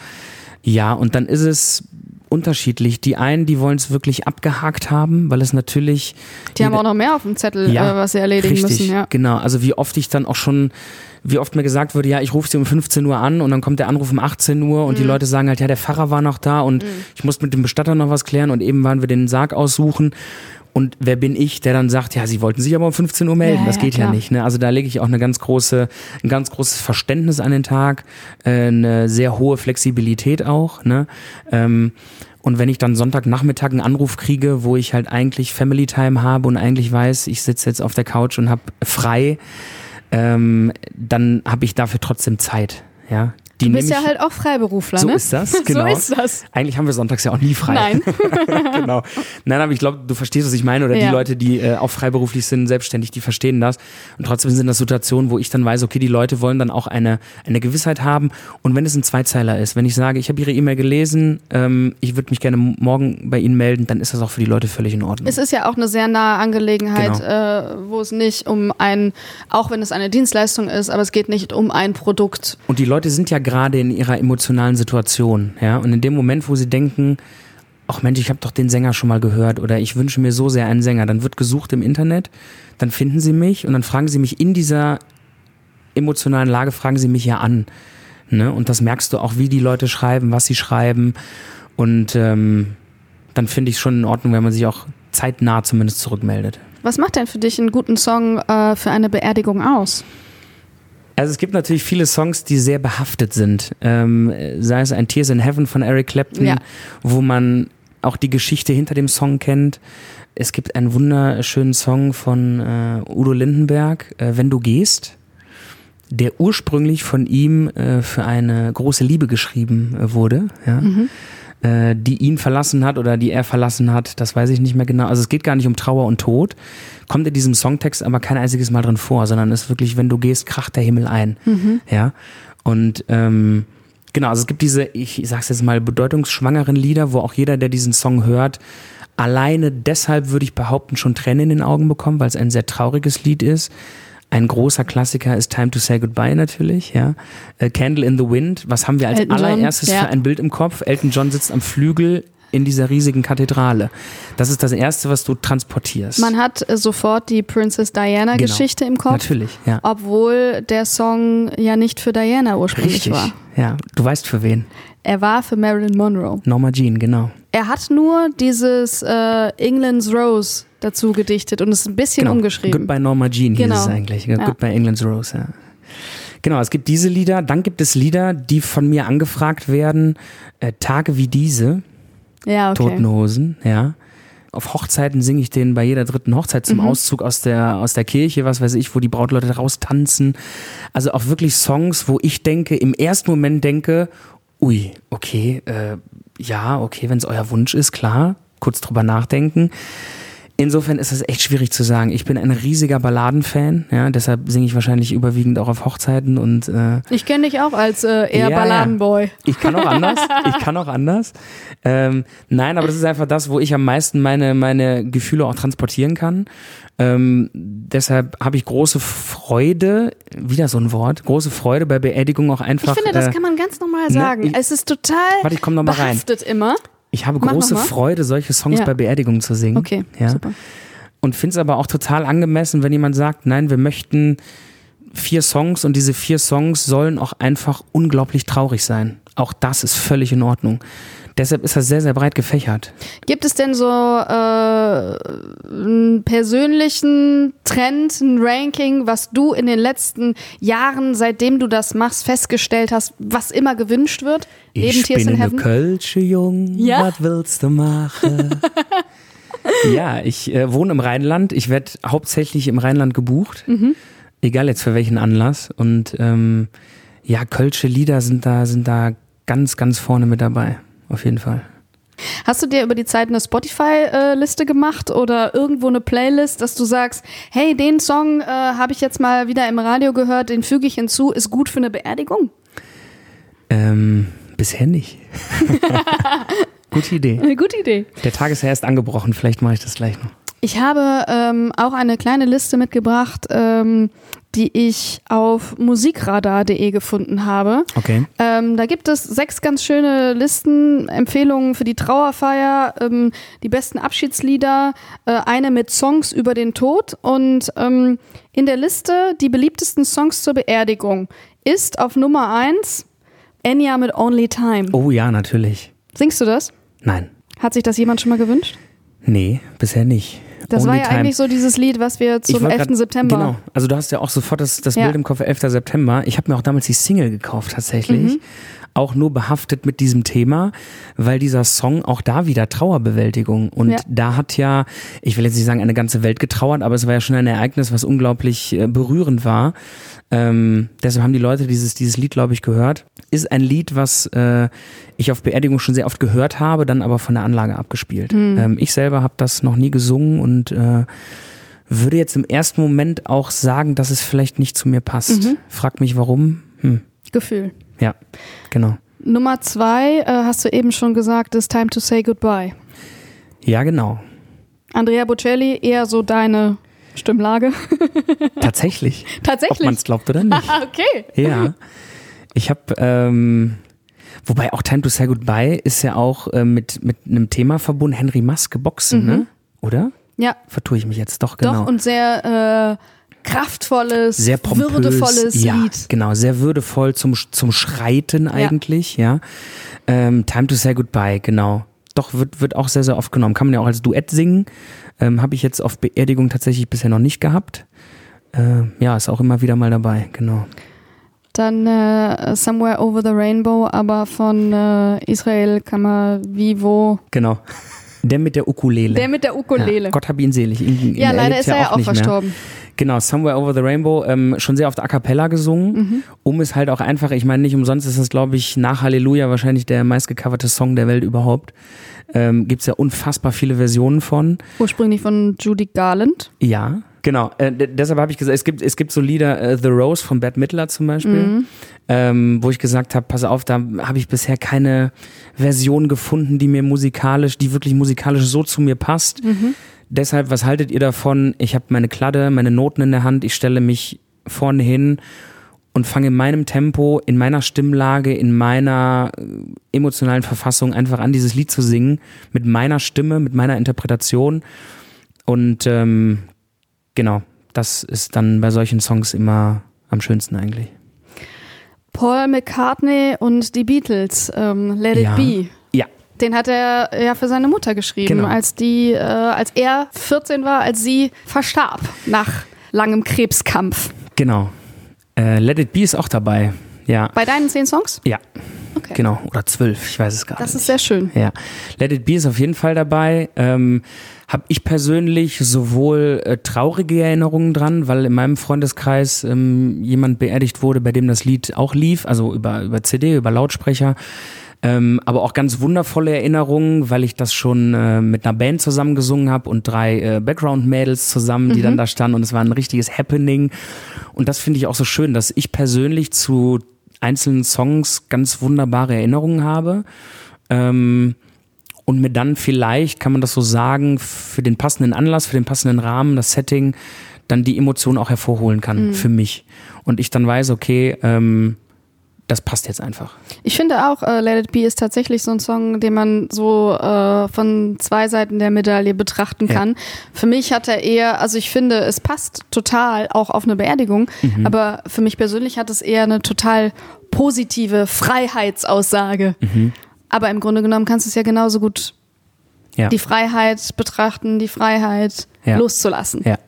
Ja, und dann ist es unterschiedlich. Die einen, die wollen es wirklich abgehakt haben, weil es natürlich. Die haben auch noch mehr auf dem Zettel, äh, was sie erledigen richtig, müssen. Ja. Genau, also wie oft ich dann auch schon, wie oft mir gesagt wurde, ja, ich rufe sie um 15 Uhr an und dann kommt der Anruf um 18 Uhr und die Leute sagen halt, ja, der Pfarrer war noch da und ich muss mit dem Bestatter noch was klären und eben waren wir den Sarg aussuchen. Und wer bin ich, der dann sagt, ja, sie wollten sich aber um 15 Uhr melden. Ja, das ja, geht ja klar. nicht. Ne? Also da lege ich auch eine ganz große, ein ganz großes Verständnis an den Tag, äh, eine sehr hohe Flexibilität auch. Ne? Ähm, und wenn ich dann Sonntagnachmittag einen Anruf kriege, wo ich halt eigentlich Family Time habe und eigentlich weiß, ich sitze jetzt auf der Couch und habe frei, ähm, dann habe ich dafür trotzdem Zeit. Ja, die Du bist ja halt auch Freiberufler, so ne? ist das, genau. so ist das. Eigentlich haben wir sonntags ja auch nie frei. Nein. genau. Nein, aber ich glaube, du verstehst, was ich meine. Oder Ja. die Leute, die äh, auch freiberuflich sind, selbstständig, die verstehen das. Und trotzdem sind das Situationen, wo ich dann weiß, okay, die Leute wollen dann auch eine, eine Gewissheit haben. Und wenn es ein Zweizeiler ist, wenn ich sage, ich habe ihre E-Mail gelesen, ähm, ich würde mich gerne morgen bei ihnen melden, dann ist das auch für die Leute völlig in Ordnung. Es ist ja auch eine sehr nahe Angelegenheit, Genau. äh, wo es nicht um ein, auch wenn es eine Dienstleistung ist, aber es geht nicht um ein Produkt. Und die Leute sind ja gerade in ihrer emotionalen Situation, ja. Und in dem Moment, wo sie denken, ach Mensch, ich habe doch den Sänger schon mal gehört oder ich wünsche mir so sehr einen Sänger, dann wird gesucht im Internet, dann finden sie mich und dann fragen sie mich in dieser emotionalen Lage, fragen sie mich ja an. Ne? Und das merkst du auch, wie die Leute schreiben, was sie schreiben. Und ähm, dann finde ich schon in Ordnung, wenn man sich auch zeitnah zumindest zurückmeldet. Was macht denn für dich einen guten Song äh, für eine Beerdigung aus? Also es gibt natürlich viele Songs, die sehr behaftet sind. Ähm, sei es ein Tears in Heaven von Eric Clapton, Ja. wo man auch die Geschichte hinter dem Song kennt. Es gibt einen wunderschönen Song von äh, Udo Lindenberg, äh, Wenn du gehst, der ursprünglich von ihm äh, für eine große Liebe geschrieben äh, wurde. Ja. Äh, die ihn verlassen hat oder die er verlassen hat, das weiß ich nicht mehr genau. Also es geht gar nicht um Trauer und Tod, kommt in diesem Songtext aber kein einziges Mal drin vor, sondern es ist wirklich, wenn du gehst, kracht der Himmel ein. Ja. Und ähm, genau, also es gibt diese, ich sag's jetzt mal, bedeutungsschwangeren Lieder, wo auch jeder, der diesen Song hört, alleine deshalb würde ich behaupten, schon Tränen in den Augen bekommen, weil es ein sehr trauriges Lied ist. Ein großer Klassiker ist Time to Say Goodbye natürlich, ja. Äh, Candle in the Wind, was haben wir als Elton John, allererstes ja. für ein Bild im Kopf? Elton John sitzt am Flügel in dieser riesigen Kathedrale. Das ist das Erste, was du transportierst. Man hat äh, sofort die Princess Diana Genau. Geschichte im Kopf, Natürlich, ja. obwohl der Song ja nicht für Diana ursprünglich Richtig, war. ja. Du weißt für wen. Er war für Marilyn Monroe. Norma Jean, genau. Er hat nur dieses äh, England's Rose dazu gedichtet und es ein bisschen genau. umgeschrieben. Goodbye Norma Jean hieß Genau. es eigentlich. Ja. Goodbye England's Rose, ja. Genau, es gibt diese Lieder, dann gibt es Lieder, die von mir angefragt werden, äh, Tage wie diese, Ja, okay. Toten Hosen, ja. Auf Hochzeiten singe ich den bei jeder dritten Hochzeit Mhm. zum Auszug aus der, aus der Kirche, was weiß ich, wo die Brautleute raus tanzen. Also auch wirklich Songs, wo ich denke, im ersten Moment denke, ui, okay, äh, ja, okay, wenn es euer Wunsch ist, klar, kurz drüber nachdenken. Insofern ist es echt schwierig zu sagen. Ich bin ein riesiger Balladenfan, ja, deshalb singe ich wahrscheinlich überwiegend auch auf Hochzeiten und äh, Ich kenne dich auch als äh, eher Ja, ja. Balladenboy. ich kann auch anders. Ich kann auch anders. Ähm, nein, aber das ist einfach das, wo ich am meisten meine, meine Gefühle auch transportieren kann. Ähm, deshalb habe ich große Freude, wieder so ein Wort, große Freude bei Beerdigungen auch einfach. Ich finde, das äh, kann man ganz normal ne, sagen. ich- es ist total Warte, ich komm noch mal rein. immer. Ich habe Mach große. Freude, solche Songs Ja. bei Beerdigungen zu singen. Okay, ja. super. Und finde es aber auch total angemessen, wenn jemand sagt, nein, wir möchten vier Songs und diese vier Songs sollen auch einfach unglaublich traurig sein. Auch das ist völlig in Ordnung. Deshalb ist das sehr, sehr breit gefächert. Gibt es denn so äh, einen persönlichen Trend, ein Ranking, was du in den letzten Jahren, seitdem du das machst, festgestellt hast, was immer gewünscht wird? Ich bin in eine? Kölsche Jung, Ja? was willst du machen? ja, ich äh, wohne im Rheinland. Ich werde hauptsächlich im Rheinland gebucht. Mhm. Egal jetzt für welchen Anlass. Und ähm, ja, Kölsche Lieder sind da, sind da ganz, ganz vorne mit dabei. Auf jeden Fall. Hast du dir über die Zeit eine Spotify-Liste gemacht oder irgendwo eine Playlist, dass du sagst, hey, den Song äh, habe ich jetzt mal wieder im Radio gehört, den füge ich hinzu, ist gut für eine Beerdigung? Ähm, bisher nicht. Gute Idee. Eine gute Idee. Der Tag ist ja erst angebrochen, vielleicht mache ich das gleich noch. Ich habe ähm, auch eine kleine Liste mitgebracht, ähm, die ich auf musikradar.de gefunden habe. Okay. Ähm, da gibt es sechs ganz schöne Listen, Empfehlungen für die Trauerfeier, ähm, die besten Abschiedslieder, äh, eine mit Songs über den Tod und ähm, in der Liste die beliebtesten Songs zur Beerdigung ist auf Nummer eins Enya mit Only Time. Oh ja, natürlich. Singst du das? Nein. Hat sich das jemand schon mal gewünscht? Nee, bisher nicht. Das war ja Time. eigentlich so dieses Lied, was wir zum wollt 11. grad- September. Genau. Also du hast ja auch sofort das, das Ja. Bild im Kopf 11. September. Ich habe mir auch damals die Single gekauft tatsächlich. Mhm. Auch nur behaftet mit diesem Thema, weil dieser Song auch da wieder Trauerbewältigung. Und Ja. da hat ja, ich will jetzt nicht sagen, eine ganze Welt getrauert, aber es war ja schon ein Ereignis, was unglaublich äh, berührend war. Ähm, deshalb haben die Leute dieses, dieses Lied, glaube ich, gehört. Ist ein Lied, was äh, ich auf Beerdigung schon sehr oft gehört habe, dann aber von der Anlage abgespielt. Ähm, ich selber habe das noch nie gesungen und äh, würde jetzt im ersten Moment auch sagen, dass es vielleicht nicht zu mir passt. Frag mich warum. Hm. Gefühl. Ja, genau. Nummer zwei, äh, hast du eben schon gesagt, ist Time to Say Goodbye. Ja, genau. Andrea Bocelli, eher so deine Stimmlage. Tatsächlich. Ob Tatsächlich. man es glaubt oder nicht. Ah, okay. Ja. Ich habe, ähm, wobei auch Time to Say Goodbye ist ja auch äh, mit, mit einem Thema verbunden, Henry Maske Boxen, ne? Oder? Ja, Vertue ich mich jetzt doch, genau. doch. Und sehr äh, kraftvolles, sehr pompös, würdevolles ja, Lied. genau, sehr würdevoll zum, zum Schreiten eigentlich, ja. Ähm, Time to Say Goodbye, genau. Doch, wird, wird auch sehr, sehr oft genommen. Kann man ja auch als Duett singen. Ähm, Habe ich jetzt auf Beerdigung tatsächlich bisher noch nicht gehabt. Äh, ja, ist auch immer wieder mal dabei, genau. Dann äh, Somewhere Over the Rainbow, aber von äh, Israel Kamavivo. Genau. Der mit der Ukulele. Der mit der Ukulele. Ja, Gott hab ihn selig. Ihn, Ja, ihn leider ist er ja auch nicht mehr. Genau, Somewhere Over the Rainbow, ähm, schon sehr oft a cappella gesungen, Mhm. um es halt auch einfach, ich meine, nicht umsonst ist das, glaube ich, nach Halleluja wahrscheinlich der meistgecoverte Song der Welt überhaupt. Ähm, Gibt es ja unfassbar viele Versionen von. Ursprünglich von Judy Garland. Ja, genau. Äh, deshalb habe ich gesagt, es gibt, es gibt so Lieder, äh, The Rose von Bette Midler zum Beispiel, ähm, wo ich gesagt habe, pass auf, da habe ich bisher keine Version gefunden, die mir musikalisch, die wirklich musikalisch so zu mir passt. Deshalb, was haltet ihr davon? Ich habe meine Kladde, meine Noten in der Hand, ich stelle mich vorne hin und fange in meinem Tempo, in meiner Stimmlage, in meiner äh, emotionalen Verfassung einfach an, dieses Lied zu singen, mit meiner Stimme, mit meiner Interpretation. Und ähm, genau, das ist dann bei solchen Songs immer am schönsten eigentlich. Paul McCartney und die Beatles, ähm, Let It Ja. Be. Den hat er ja für seine Mutter geschrieben, Genau. als die, äh, als er 14 war, als sie verstarb nach langem Krebskampf. genau. Äh, Let It Be ist auch dabei. Ja, Bei deinen zehn Songs? ja, Okay. genau. Oder zwölf, ich weiß es gar Das nicht. ist sehr schön. Ja, Let It Be ist auf jeden Fall dabei. Ähm, habe ich persönlich sowohl äh, traurige Erinnerungen dran, weil in meinem Freundeskreis ähm, jemand beerdigt wurde, bei dem das Lied auch lief, also über, über CD, über Lautsprecher. Ähm, aber auch ganz wundervolle Erinnerungen, weil ich das schon äh, mit einer Band zusammen gesungen habe und drei äh, Background-Mädels zusammen, die dann da standen und es war ein richtiges Happening. Und das finde ich auch so schön, dass ich persönlich zu einzelnen Songs ganz wunderbare Erinnerungen habe. Ähm, und mir dann vielleicht, kann man das so sagen, für den passenden Anlass, für den passenden Rahmen, das Setting, dann die Emotion auch hervorholen kann für mich. Und ich dann weiß, okay, ähm, das passt jetzt einfach. Ich finde auch, äh, Let It Be ist tatsächlich so ein Song, den man so äh, von zwei Seiten der Medaille betrachten Ja. kann. Für mich hat er eher, also ich finde, es passt total auch auf eine Beerdigung, Mhm. aber für mich persönlich hat es eher eine total positive Freiheitsaussage. Mhm. Aber im Grunde genommen kannst du es ja genauso gut Ja. die Freiheit betrachten, die Freiheit Ja. loszulassen. Ja.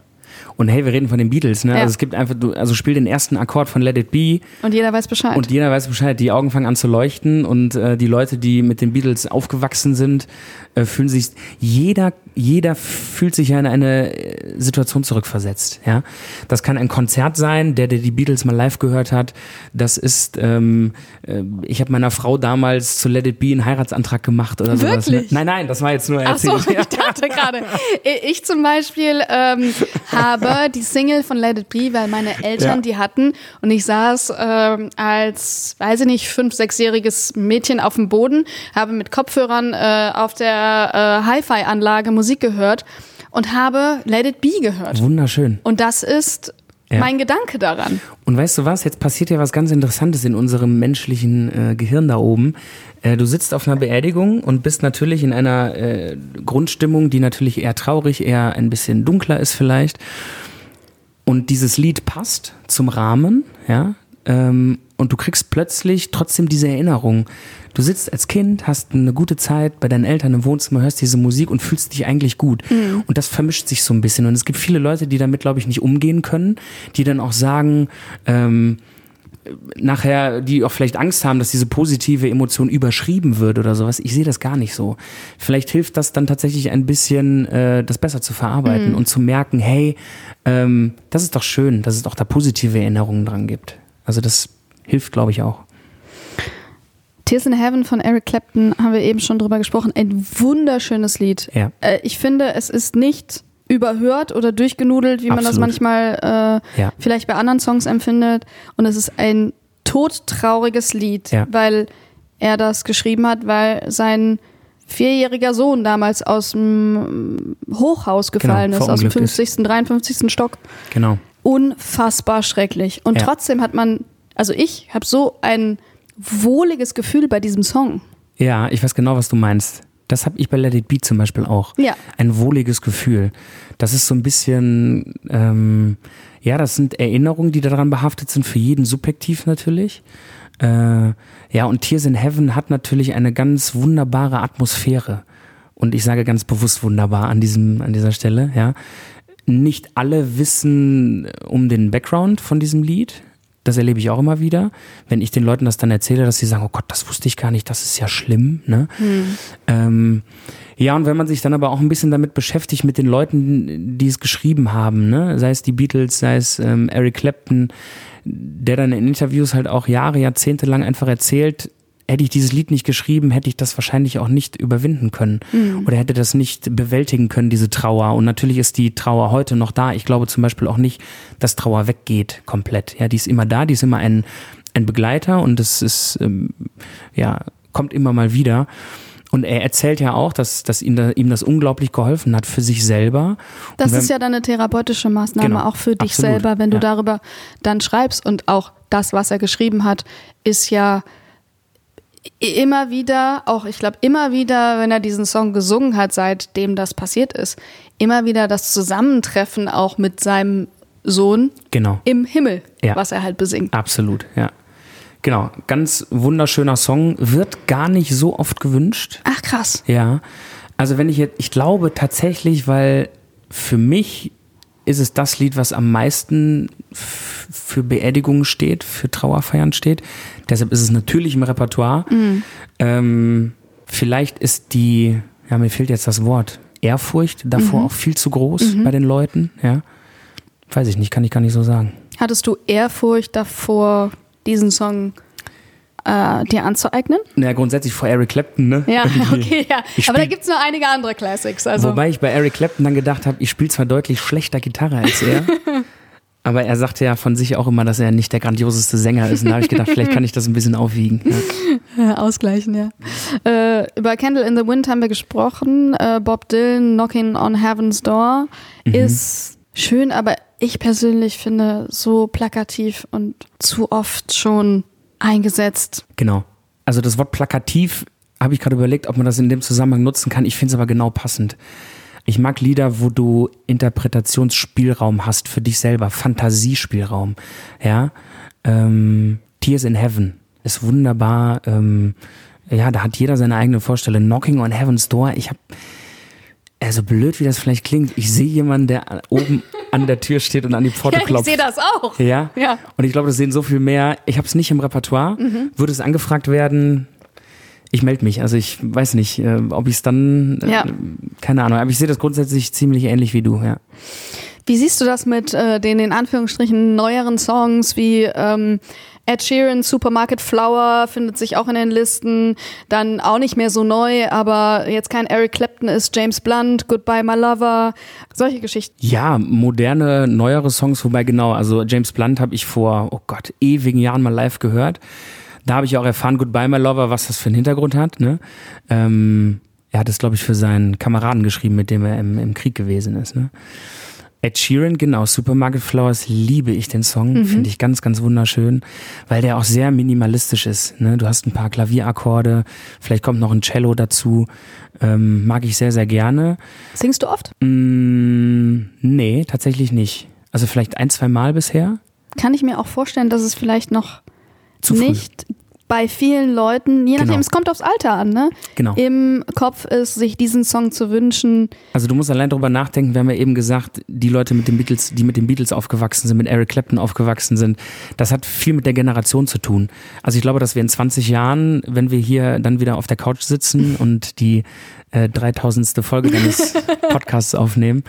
Und hey, wir reden von den Beatles, ne? Ja. Also es gibt einfach, du, also spiel den ersten Akkord von Let It Be Und jeder weiß Bescheid. und jeder weiß Bescheid, die Augen fangen an zu leuchten und äh, die Leute, die mit den Beatles aufgewachsen sind, äh, fühlen sich, jeder, jeder fühlt sich ja in eine äh, Situation zurückversetzt, ja. Das kann ein Konzert sein, der, der die Beatles mal live gehört hat. Das ist, ähm, äh, ich habe meiner Frau damals zu Let It Be einen Heiratsantrag gemacht oder sowas. Ne? Wirklich? Nein, nein, das war jetzt nur Ach so, erzählt. ich dachte gerade. Ich zum Beispiel ähm, habe die Single von Let It Be, weil meine Eltern Ja. die hatten und ich saß ähm, als, weiß ich nicht, fünf, sechsjähriges Mädchen auf dem Boden, habe mit Kopfhörern äh, auf der äh, Hi-Fi-Anlage Musik gehört und habe Let It Be gehört. Wunderschön. Und das ist Ja. mein Gedanke daran. Und weißt du was? Jetzt passiert ja was ganz Interessantes in unserem menschlichen äh, Gehirn da oben. Äh, du sitzt auf einer Beerdigung und bist natürlich in einer äh, Grundstimmung, die natürlich eher traurig, eher ein bisschen dunkler ist vielleicht. Und dieses Lied passt zum Rahmen, ja. ähm, und du kriegst plötzlich trotzdem diese Erinnerung. Du sitzt als Kind, hast eine gute Zeit bei deinen Eltern im Wohnzimmer, hörst diese Musik und fühlst dich eigentlich gut. Und das vermischt sich so ein bisschen. Und es gibt viele Leute, die damit, glaube ich, nicht umgehen können, die dann auch sagen, ähm, nachher, die auch vielleicht Angst haben, dass diese positive Emotion überschrieben wird oder sowas. Ich sehe das gar nicht so. Vielleicht hilft das dann tatsächlich ein bisschen, äh, das besser zu verarbeiten und zu merken, hey, ähm, das ist doch schön, dass es doch da positive Erinnerungen dran gibt. Also das hilft, glaube ich, auch. Tears in Heaven von Eric Clapton haben wir eben schon drüber gesprochen. Ein wunderschönes Lied. Ja. Äh, ich finde, es ist nicht überhört oder durchgenudelt, wie man das Absolut. manchmal äh, Ja. vielleicht bei anderen Songs empfindet. Und es ist ein todtrauriges Lied, Ja. weil er das geschrieben hat, weil sein vierjähriger Sohn damals aus dem Hochhaus gefallen ist, aus dem verunglückt ist. 50., 53. Stock. Genau. Unfassbar schrecklich. Und trotzdem hat man, also ich habe so ein wohliges Gefühl bei diesem Song. Ja, ich weiß genau, was du meinst. Das habe ich bei Let It Be zum Beispiel auch. Ja. Ein wohliges Gefühl. Das ist so ein bisschen, ähm, ja, das sind Erinnerungen, die daran behaftet sind, für jeden subjektiv natürlich. Äh, ja, und Tears in Heaven hat natürlich eine ganz wunderbare Atmosphäre. Und ich sage ganz bewusst wunderbar an diesem, an dieser Stelle, ja. Nicht alle wissen um den Background von diesem Lied. Das erlebe ich auch immer wieder, wenn ich den Leuten das dann erzähle, dass sie sagen, oh Gott, das wusste ich gar nicht, das ist ja schlimm. Ne? Ähm, ja, und wenn man sich dann aber auch ein bisschen damit beschäftigt, mit den Leuten, die es geschrieben haben, ne? sei es die Beatles, sei es ähm, Eric Clapton, der dann in Interviews halt auch Jahre, Jahrzehnte lang einfach erzählt, hätte ich dieses Lied nicht geschrieben, hätte ich das wahrscheinlich auch nicht überwinden können oder hätte das nicht bewältigen können, diese Trauer. Und natürlich ist die Trauer heute noch da. Ich glaube zum Beispiel auch nicht, dass Trauer weggeht komplett. Ja, die ist immer da, die ist immer ein, ein Begleiter und es ist, ähm, ja, kommt immer mal wieder. Und er erzählt ja auch, dass, dass ihm, da, ihm das unglaublich geholfen hat für sich selber. Das wenn- ist ja dann eine therapeutische Maßnahme Genau, auch für dich absolut, selber, wenn du ja. darüber dann schreibst. Und auch das, was er geschrieben hat, ist ja immer wieder, auch ich glaube immer wieder, wenn er diesen Song gesungen hat, seitdem das passiert ist, immer wieder das Zusammentreffen auch mit seinem Sohn Genau. im Himmel, Ja. was er halt besingt. Absolut, ja. Genau, ganz wunderschöner Song, wird gar nicht so oft gewünscht. Ach krass. Ja, also wenn ich jetzt, ich glaube tatsächlich, weil für mich ist es das Lied, was am meisten für Beerdigungen steht, für Trauerfeiern steht. Deshalb ist es natürlich im Repertoire. Ähm, vielleicht ist die, ja, mir fehlt jetzt das Wort, Ehrfurcht davor auch viel zu groß bei den Leuten, ja. Weiß ich nicht, kann ich gar nicht so sagen. Hattest du Ehrfurcht davor, diesen Song äh, dir anzueignen? Naja, grundsätzlich vor Eric Clapton, ne? Ja, okay, ja. Aber da gibt es noch einige andere Classics. Also. Wobei ich bei Eric Clapton dann gedacht habe, ich spiele zwar deutlich schlechter Gitarre als er, aber er sagte ja von sich auch immer, dass er nicht der grandioseste Sänger ist. Und da habe ich gedacht, vielleicht kann ich das ein bisschen aufwiegen. Ja. Ausgleichen, ja. Äh, über Candle in the Wind haben wir gesprochen. Äh, Bob Dylan, Knocking on Heaven's Door, ist schön, aber ich persönlich finde so plakativ und zu oft schon eingesetzt. Genau. Also das Wort plakativ habe ich gerade überlegt, ob man das in dem Zusammenhang nutzen kann. Ich finde es aber genau passend. Ich mag Lieder, wo du Interpretationsspielraum hast für dich selber, Fantasiespielraum. Ja, ähm, Tears in Heaven ist wunderbar. Ähm, ja, da hat jeder seine eigene Vorstellung. Knocking on Heaven's Door. Ich habe, also blöd wie das vielleicht klingt, ich sehe jemanden, der oben an der Tür steht und an die Pforte Ja, ich klopft. sehe das auch. Ja. Ja. Und ich glaube, das sehen so viel mehr. Ich habe es nicht im Repertoire. Würde es angefragt werden, ich melde mich. Also ich weiß nicht, äh, ob ich es dann, äh, Ja. keine Ahnung, aber ich sehe das grundsätzlich ziemlich ähnlich wie du, ja. Wie siehst du das mit äh, den in Anführungsstrichen neueren Songs wie ähm, Ed Sheeran, Supermarket Flower findet sich auch in den Listen, dann auch nicht mehr so neu, aber jetzt kein Eric Clapton ist, James Blunt, Goodbye My Lover, solche Geschichten. Ja, moderne, neuere Songs, wobei genau, also James Blunt habe ich vor, oh Gott, ewigen Jahren mal live gehört. Da habe ich auch erfahren, Goodbye My Lover, was das für einen Hintergrund hat. Ne? Ähm, er hat es, glaube ich, für seinen Kameraden geschrieben, mit dem er im, im Krieg gewesen ist. Ne? Ed Sheeran, genau, Supermarket Flowers, liebe ich den Song, finde ich ganz, ganz wunderschön, weil der auch sehr minimalistisch ist. Ne? Du hast ein paar Klavierakkorde, vielleicht kommt noch ein Cello dazu, ähm, mag ich sehr, sehr gerne. Singst du oft? Mm, nee, tatsächlich nicht. Also vielleicht ein, zwei Mal bisher. kann ich mir auch vorstellen, dass es vielleicht noch Zu nicht bei vielen Leuten, je nachdem, Genau. es kommt aufs Alter an, ne? Genau. Im Kopf ist, sich diesen Song zu wünschen. Also du musst allein darüber nachdenken, wir haben ja eben gesagt, die Leute mit den Beatles, die mit den Beatles aufgewachsen sind, mit Eric Clapton aufgewachsen sind, das hat viel mit der Generation zu tun. Also ich glaube, dass wir in 20 Jahren, wenn wir hier dann wieder auf der Couch sitzen und die äh, 3000. Folge deines Podcasts aufnehmen,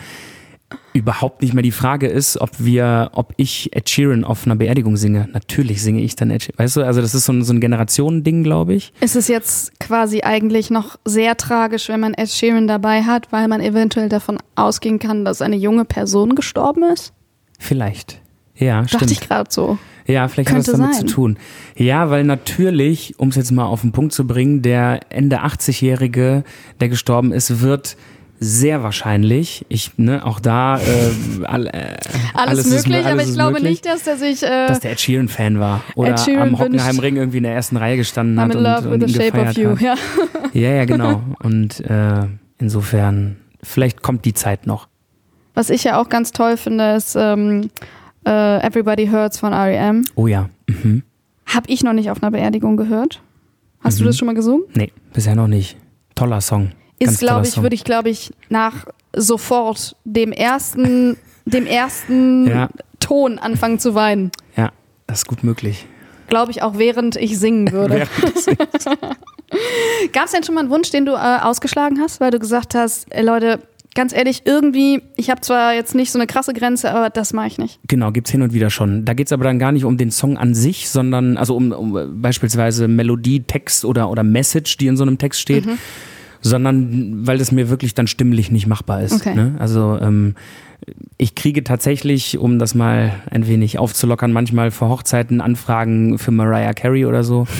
überhaupt nicht mehr die Frage ist, ob wir, ob ich Ed Sheeran auf einer Beerdigung singe. Natürlich singe ich dann Ed Sheeran. Weißt du, also das ist so ein, so ein Generationending, glaube ich. Ist es jetzt quasi eigentlich noch sehr tragisch, wenn man Ed Sheeran dabei hat, weil man eventuell davon ausgehen kann, dass eine junge Person gestorben ist? Vielleicht. Ja, Dachte stimmt. ich gerade so. Ja, vielleicht hat das Könnte damit sein. zu tun. Ja, weil natürlich, um es jetzt mal auf den Punkt zu bringen, der Ende 80-Jährige, der gestorben ist, wird sehr wahrscheinlich, ich, ne, auch da, äh, all, äh, Alles, ist möglich, mö- aber alles ich ist glaube möglich, nicht, dass der sich äh, dass der Ed Sheeran-Fan war oder am Hockenheimring irgendwie in der ersten Reihe gestanden I'm hat in und, love und with the ihn shape of you. Ja. Ja, ja, genau. Und äh, insofern, vielleicht kommt die Zeit noch. Was ich ja auch ganz toll finde, ist ähm, äh, Everybody Hurts von R.E.M. Oh ja. Mhm. Hab ich noch nicht auf einer Beerdigung gehört. Hast du Mhm. das schon mal gesungen? Nee, bisher noch nicht. Toller Song. Ist, glaube ich, würde ich, glaube ich, nach sofort dem ersten, dem ersten Ja. Ton anfangen zu weinen. Ja, das ist gut möglich. Glaube ich auch, während ich singen würde. Gab es denn schon mal einen Wunsch, den du äh, ausgeschlagen hast, weil du gesagt hast, ey, Leute, ganz ehrlich, irgendwie, ich habe zwar jetzt nicht so eine krasse Grenze, aber das mache ich nicht. Genau, gibt's hin und wieder schon. Da geht's aber dann gar nicht um den Song an sich, sondern also um, um äh, beispielsweise Melodie, Text oder, oder Message, die in so einem Text steht, sondern weil das mir wirklich dann stimmlich nicht machbar ist. Okay. Ne? Also ähm, ich kriege tatsächlich, um das mal ein wenig aufzulockern, manchmal für Hochzeiten Anfragen für Mariah Carey oder so.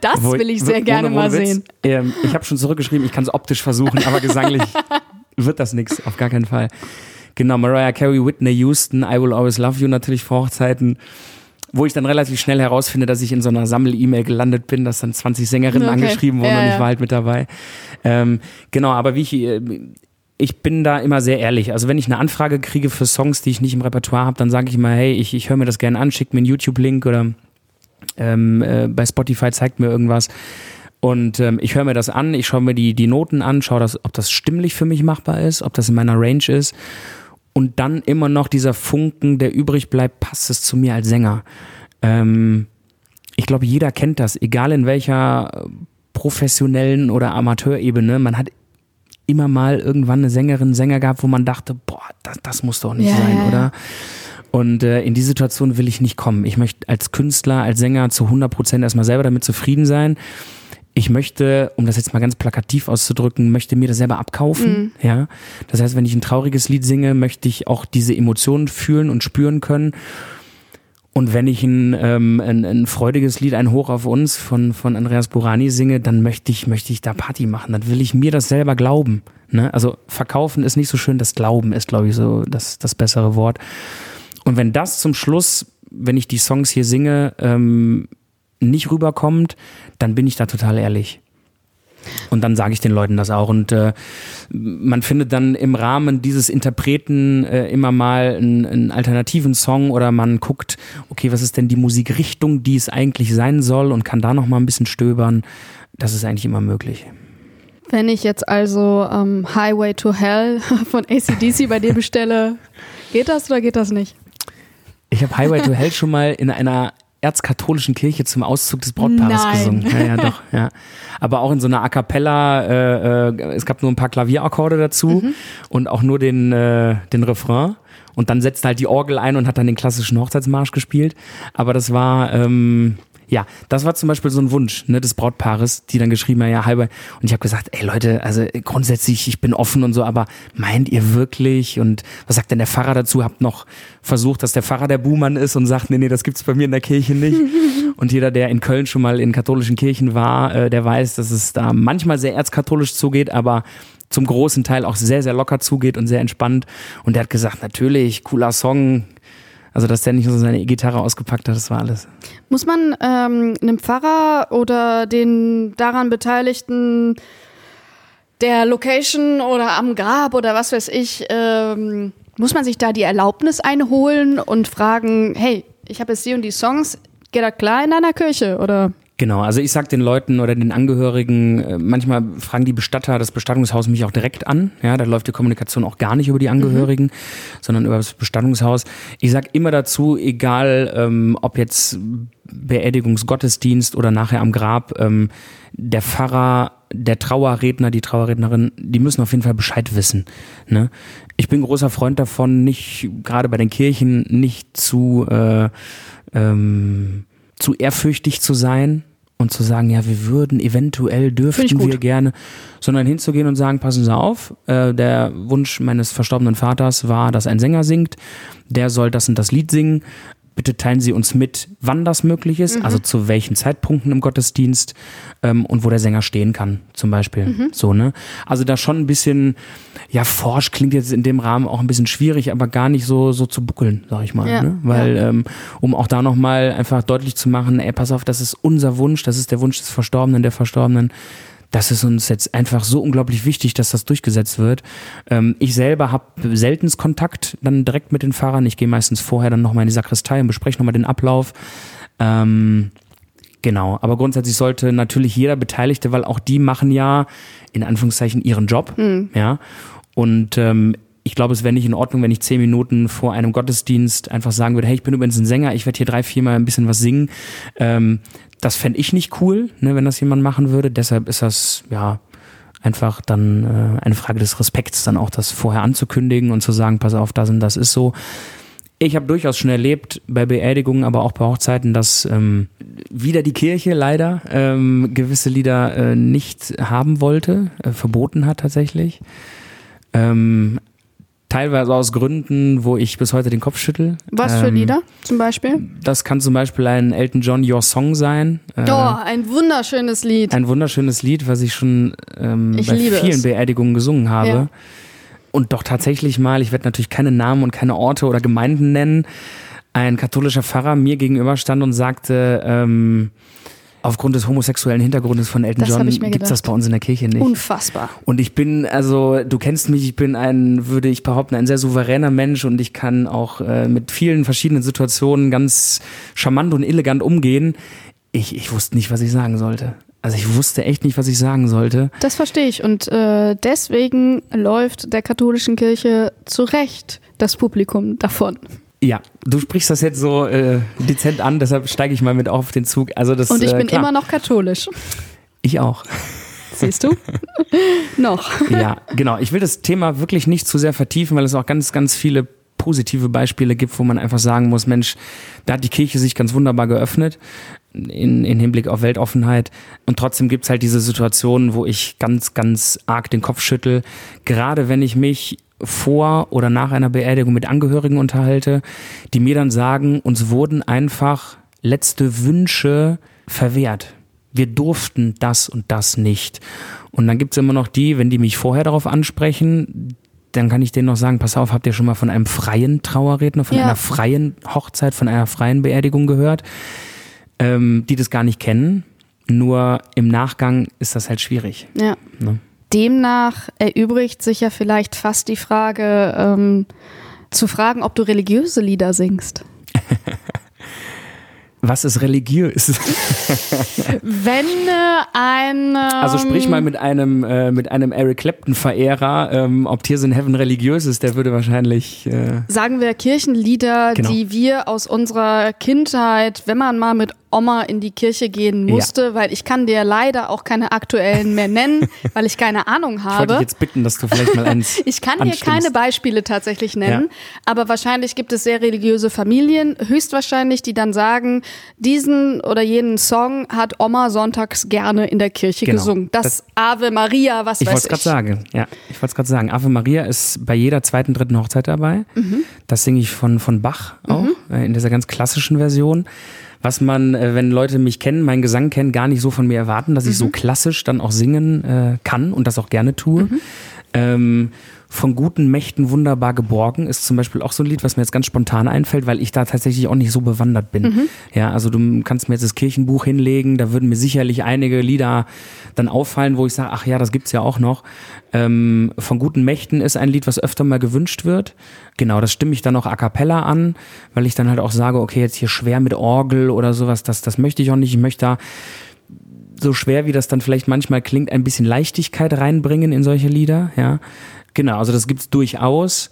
Das will ich sehr ohne- gerne mal Witz, sehen. Ähm, ich habe schon zurückgeschrieben, ich kann es optisch versuchen, aber gesanglich wird das nichts, auf gar keinen Fall. Genau, Mariah Carey, Whitney Houston, I Will Always Love You natürlich vor Hochzeiten, wo ich dann relativ schnell herausfinde, dass ich in so einer Sammel-E-Mail gelandet bin, dass dann 20 Sängerinnen Okay. angeschrieben wurden Ja, und ich war halt mit dabei. Ähm, genau, aber wie ich, äh, ich bin da immer sehr ehrlich. Also wenn ich eine Anfrage kriege für Songs, die ich nicht im Repertoire habe, dann sage ich mal, hey, ich, ich höre mir das gerne an, schick mir einen YouTube-Link oder ähm, äh, bei Spotify zeigt mir irgendwas. Und ähm, ich höre mir das an, ich schaue mir die, die Noten an, schaue, das, ob das stimmlich für mich machbar ist, ob das in meiner Range ist. Und dann immer noch dieser Funken, der übrig bleibt, passt es zu mir als Sänger. Ähm, ich glaube, jeder kennt das, egal in welcher äh, professionellen oder Amateurebene. Man hat immer mal irgendwann eine Sängerin, Sänger gehabt, wo man dachte, boah, das, das muss doch nicht Ja, sein, ja. oder? Und äh, in die Situation will ich nicht kommen. Ich möchte als Künstler, als Sänger zu 100 Prozent erstmal selber damit zufrieden sein. Ich möchte, um das jetzt mal ganz plakativ auszudrücken, möchte mir das selber abkaufen. Ja, das heißt, wenn ich ein trauriges Lied singe, möchte ich auch diese Emotionen fühlen und spüren können. Und wenn ich ein, ähm, ein, ein freudiges Lied, ein Hoch auf uns von, von Andreas Burani singe, dann möchte ich, möchte ich da Party machen. Dann will ich mir das selber glauben. Ne? Also verkaufen ist nicht so schön, das Glauben ist, glaube ich, so das, das bessere Wort. Und wenn das zum Schluss, wenn ich die Songs hier singe, ähm, nicht rüberkommt, dann bin ich da total ehrlich. Und dann sage ich den Leuten das auch. Und äh, man findet dann im Rahmen dieses Interpreten äh, immer mal einen, einen alternativen Song oder man guckt, okay, was ist denn die Musikrichtung, die es eigentlich sein soll und kann da noch mal ein bisschen stöbern. Das ist eigentlich immer möglich. Wenn ich jetzt also ähm, Highway to Hell von ACDC bei dir bestelle, geht das oder geht das nicht? Ich habe Highway to Hell schon mal in einer erzkatholischen Kirche zum Auszug des Brautpaares Nein. gesungen. Ja, ja, doch, ja. Aber auch in so einer A cappella, äh, äh, es gab nur ein paar Klavierakkorde dazu und auch nur den, äh, den Refrain. Und dann setzt halt die Orgel ein und hat dann den klassischen Hochzeitsmarsch gespielt. Aber das war, ähm, ja, das war zum Beispiel so ein Wunsch ne, des Brautpaares, die dann geschrieben haben, ja, halber. Und ich habe gesagt, ey Leute, also grundsätzlich, ich bin offen und so, aber meint ihr wirklich? Und was sagt denn der Pfarrer dazu? Habt noch versucht, dass der Pfarrer der Buhmann ist und sagt, nee, nee, das gibt's bei mir in der Kirche nicht. und jeder, der in Köln schon mal in katholischen Kirchen war, äh, der weiß, dass es da manchmal sehr erzkatholisch zugeht, aber zum großen Teil auch sehr, sehr locker zugeht und sehr entspannt. Und der hat gesagt, natürlich, cooler Song. Also, dass der nicht nur seine E-Gitarre ausgepackt hat, das war alles. Muss man ähm, einem Pfarrer oder den daran Beteiligten der Location oder am Grab oder was weiß ich, ähm, muss man sich da die Erlaubnis einholen und fragen, hey, ich habe jetzt die und die Songs, geht das klar in deiner Kirche, oder? Genau, also ich sag den Leuten oder den Angehörigen, äh, manchmal fragen die Bestatter, das Bestattungshaus mich auch direkt an. Ja, da läuft die Kommunikation auch gar nicht über die Angehörigen, sondern über das Bestattungshaus. Ich sag immer dazu, egal ähm, ob jetzt Beerdigungsgottesdienst oder nachher am Grab, ähm, der Pfarrer, der Trauerredner, die Trauerrednerin, die müssen auf jeden Fall Bescheid wissen. Ne? Ich bin großer Freund davon, nicht gerade bei den Kirchen nicht zu äh, ähm, zu ehrfürchtig zu sein und zu sagen, ja, wir würden eventuell dürften wir gerne, sondern hinzugehen und sagen, passen Sie auf, äh, der Wunsch meines verstorbenen Vaters war, dass ein Sänger singt, der soll das und das Lied singen. Bitte teilen Sie uns mit, wann das möglich ist, Mhm. also zu welchen Zeitpunkten im Gottesdienst ähm, und wo der Sänger stehen kann, zum Beispiel. Mhm. So, ne? Also da schon ein bisschen, ja, forsch klingt jetzt in dem Rahmen auch ein bisschen schwierig, aber gar nicht so, so zu buckeln, sag ich mal. Ja, Ne? Weil, ähm, um auch da nochmal einfach deutlich zu machen, ey, pass auf, das ist unser Wunsch, das ist der Wunsch des Verstorbenen, der Verstorbenen. Das ist uns jetzt einfach so unglaublich wichtig, dass das durchgesetzt wird. Ähm, ich selber habe seltenst Kontakt dann direkt mit den Fahrern. Ich gehe meistens vorher dann nochmal in die Sakristei und bespreche nochmal den Ablauf. Ähm, Genau, aber grundsätzlich sollte natürlich jeder Beteiligte, weil auch die machen ja in Anführungszeichen ihren Job, ja. Und ähm, ich glaube, es wäre nicht in Ordnung, wenn ich zehn Minuten vor einem Gottesdienst einfach sagen würde, hey, ich bin übrigens ein Sänger, ich werde hier drei, viermal ein bisschen was singen. Ähm, das fände ich nicht cool, ne, wenn das jemand machen würde. Deshalb ist das ja einfach dann äh, eine Frage des Respekts, dann auch das vorher anzukündigen und zu sagen, pass auf, das und das ist so. Ich habe durchaus schon erlebt bei Beerdigungen, aber auch bei Hochzeiten, dass ähm, wieder die Kirche leider ähm, gewisse Lieder äh, nicht haben wollte, äh, verboten hat tatsächlich. Ähm, teilweise aus Gründen, wo ich bis heute den Kopf schüttel. Was für Ähm, Lieder zum Beispiel? Das kann zum Beispiel ein Elton John Your Song sein. Äh, oh, ein wunderschönes Lied. ein wunderschönes Lied, was ich schon ähm, Ich bei vielen es. Beerdigungen gesungen habe. Ja. Und doch tatsächlich mal, ich werde natürlich keine Namen und keine Orte oder Gemeinden nennen, ein katholischer Pfarrer mir gegenüber stand und sagte, ähm, aufgrund des homosexuellen Hintergrundes von Elton Das John mir gibt's das bei uns in der Kirche nicht. Unfassbar. Und ich bin, also du kennst mich, ich bin ein, würde ich behaupten, ein sehr souveräner Mensch und ich kann auch äh, mit vielen verschiedenen Situationen ganz charmant und elegant umgehen. Ich, ich wusste nicht, was ich sagen sollte. Also ich wusste echt nicht, was ich sagen sollte. Das verstehe ich. Und äh, deswegen läuft der katholischen Kirche zu Recht das Publikum davon. Ja, du sprichst das jetzt so äh, dezent an, deshalb steige ich mal mit auf den Zug. Also das, Und ich äh, bin klar. immer noch katholisch. Ich auch. Siehst du? noch. Ja, genau. Ich will das Thema wirklich nicht zu sehr vertiefen, weil es auch ganz, ganz viele positive Beispiele gibt, wo man einfach sagen muss, Mensch, da hat die Kirche sich ganz wunderbar geöffnet in, in Hinblick auf Weltoffenheit. Und trotzdem gibt's halt diese Situationen, wo ich ganz, ganz arg den Kopf schüttel. Gerade wenn ich mich vor oder nach einer Beerdigung mit Angehörigen unterhalte, die mir dann sagen, uns wurden einfach letzte Wünsche verwehrt. Wir durften das und das nicht. Und dann gibt's immer noch die, wenn die mich vorher darauf ansprechen, dann kann ich denen noch sagen, pass auf, habt ihr schon mal von einem freien Trauerredner, von Ja. einer freien Hochzeit, von einer freien Beerdigung gehört, ähm, die das gar nicht kennen. Nur im Nachgang ist das halt schwierig. Ja. Ne? Demnach erübrigt sich ja vielleicht fast die Frage, ähm, zu fragen, ob du religiöse Lieder singst. Was ist religiös? Wenn äh, ein. Ähm, Also sprich mal mit einem äh, mit einem Eric Clapton Verehrer, ähm, ob Tears in Heaven religiös ist, der würde wahrscheinlich äh, Sagen wir Kirchenlieder, Genau. die wir aus unserer Kindheit, wenn man mal mit Oma in die Kirche gehen Ja. musste, weil ich kann dir leider auch keine aktuellen mehr nennen, weil ich keine Ahnung ich wollte habe. dich jetzt bitten, dass du vielleicht mal eins Ich kann anstimmst. keine Beispiele tatsächlich nennen, Ja. aber wahrscheinlich gibt es sehr religiöse Familien, höchstwahrscheinlich, die dann sagen, diesen oder jenen Song hat Oma sonntags gerne in der Kirche Genau. gesungen. Das, Das- Ave Maria, was Ich weiß ich. sagen. Ja, ich wollte es gerade sagen. Ave Maria ist bei jeder zweiten, dritten Hochzeit dabei. Mhm. Das singe ich von, von Bach auch, äh, in dieser ganz klassischen Version. Was man, äh, wenn Leute mich kennen, meinen Gesang kennen, gar nicht so von mir erwarten, dass ich Mhm. so klassisch dann auch singen äh, kann und das auch gerne tue. Ähm, von guten Mächten wunderbar geborgen ist zum Beispiel auch so ein Lied, was mir jetzt ganz spontan einfällt, weil ich da tatsächlich auch nicht so bewandert bin. Mhm. Ja, also du kannst mir jetzt das Kirchenbuch hinlegen, da würden mir sicherlich einige Lieder dann auffallen, wo ich sage, ach ja, das gibt's ja auch noch. Ähm, von guten Mächten ist ein Lied, was öfter mal gewünscht wird. Genau, das stimme ich dann auch a cappella an, weil ich dann halt auch sage, okay, jetzt hier schwer mit Orgel oder sowas, das, das möchte ich auch nicht. Ich möchte da so schwer wie das dann vielleicht manchmal klingt, ein bisschen Leichtigkeit reinbringen in solche Lieder, ja. Genau, also das gibt's durchaus.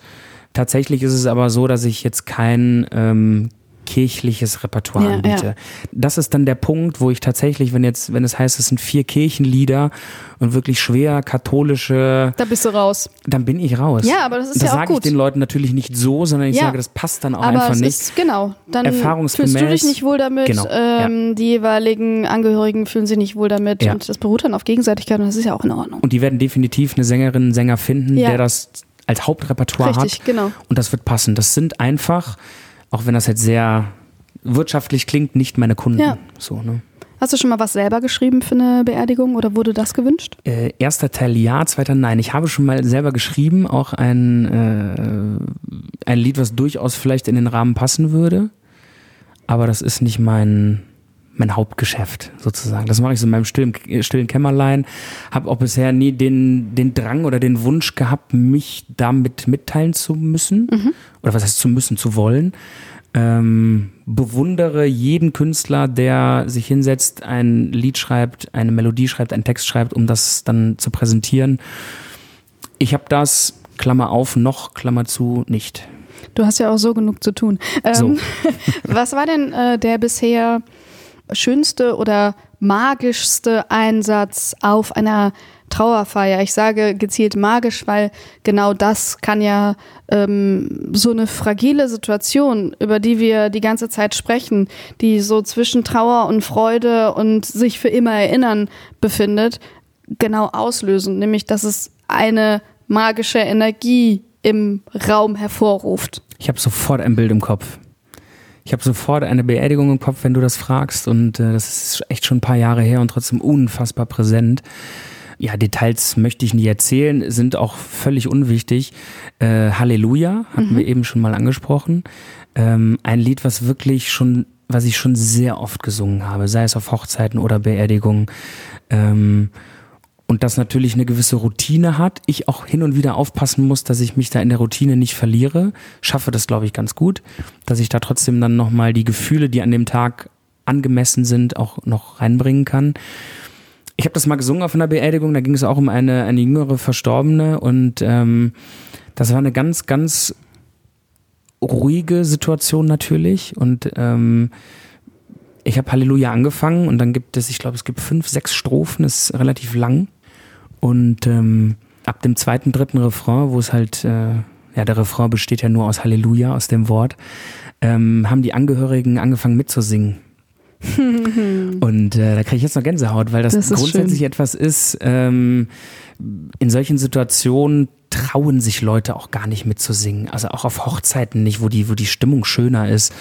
Tatsächlich ist es aber so, dass ich jetzt kein ähm, kirchliches Repertoire anbiete. ja. Das ist dann der Punkt, wo ich tatsächlich, wenn jetzt, wenn es heißt, es sind vier Kirchenlieder und wirklich schwer katholische, Da bist du raus. dann bin ich raus. Ja, aber das ist das ja auch sage ich den Leuten natürlich nicht so, sondern ich Ja. sage, das passt dann auch Aber einfach es nicht. ist, genau, dann Erfahrungsgemäß- fühlst du dich nicht wohl damit, Genau, ähm, die jeweiligen Angehörigen fühlen sich nicht wohl damit und das beruht dann auf Gegenseitigkeit und das ist ja auch in Ordnung. Und die werden definitiv eine Sängerin, einen Sänger finden, der das als Hauptrepertoire Richtig, hat. genau. Und das wird passen. Das sind einfach, auch wenn das jetzt sehr wirtschaftlich klingt, nicht meine Kunden. Ja. So, ne? Hast du schon mal was selber geschrieben für eine Beerdigung oder wurde das gewünscht? äh, erster Teil ja, zweiter nein. Ich habe schon mal selber geschrieben, auch ein, äh, ein Lied, was durchaus vielleicht in den Rahmen passen würde. Aber das ist nicht mein, mein Hauptgeschäft sozusagen. Das mache ich so in meinem stillen, stillen Kämmerlein. Habe auch bisher nie den, den Drang oder den Wunsch gehabt, mich damit mitteilen zu müssen. Oder was heißt zu müssen, zu wollen. Ähm, bewundere jeden Künstler, der sich hinsetzt, ein Lied schreibt, eine Melodie schreibt, einen Text schreibt, um das dann zu präsentieren. Ich habe das, Klammer auf, noch, Klammer zu, nicht. Du hast ja auch so genug zu tun. Ähm, So. was war denn äh, der bisher schönste oder magischste Einsatz auf einer Trauerfeier? Ich sage gezielt magisch, weil genau das kann ja ähm, so eine fragile Situation, über die wir die ganze Zeit sprechen, die so zwischen Trauer und Freude und sich für immer erinnern befindet, genau auslösen. Nämlich, dass es eine magische Energie im Raum hervorruft. Ich habe sofort ein Bild im Kopf. Ich habe sofort eine Beerdigung im Kopf, wenn du das fragst. Und äh, das ist echt schon ein paar Jahre her und trotzdem unfassbar präsent. Ja, Details möchte ich nicht erzählen, sind auch völlig unwichtig. Äh, Halleluja hatten wir eben schon mal angesprochen. Ähm, ein Lied, was wirklich schon, was ich schon sehr oft gesungen habe, sei es auf Hochzeiten oder Beerdigungen. Ähm, und das natürlich eine gewisse Routine hat. Ich auch hin und wieder aufpassen muss, dass ich mich da in der Routine nicht verliere. Schaffe das, glaube ich, ganz gut, dass ich da trotzdem dann nochmal die Gefühle, die an dem Tag angemessen sind, auch noch reinbringen kann. Ich habe das mal gesungen auf einer Beerdigung, da ging es auch um eine, eine jüngere Verstorbene und ähm, das war eine ganz, ganz ruhige Situation natürlich und ähm, ich habe Halleluja angefangen und dann gibt es, ich glaube, es gibt fünf, sechs Strophen, ist relativ lang. Und ähm, ab dem zweiten, dritten Refrain, wo es halt, äh, ja, der Refrain besteht ja nur aus Halleluja, aus dem Wort, ähm, haben die Angehörigen angefangen mitzusingen. und äh, da kriege ich jetzt noch Gänsehaut, weil das, Das grundsätzlich schön. etwas ist, ähm, in solchen Situationen trauen sich Leute auch gar nicht mitzusingen. Also auch auf Hochzeiten nicht, wo die, wo die Stimmung schöner ist.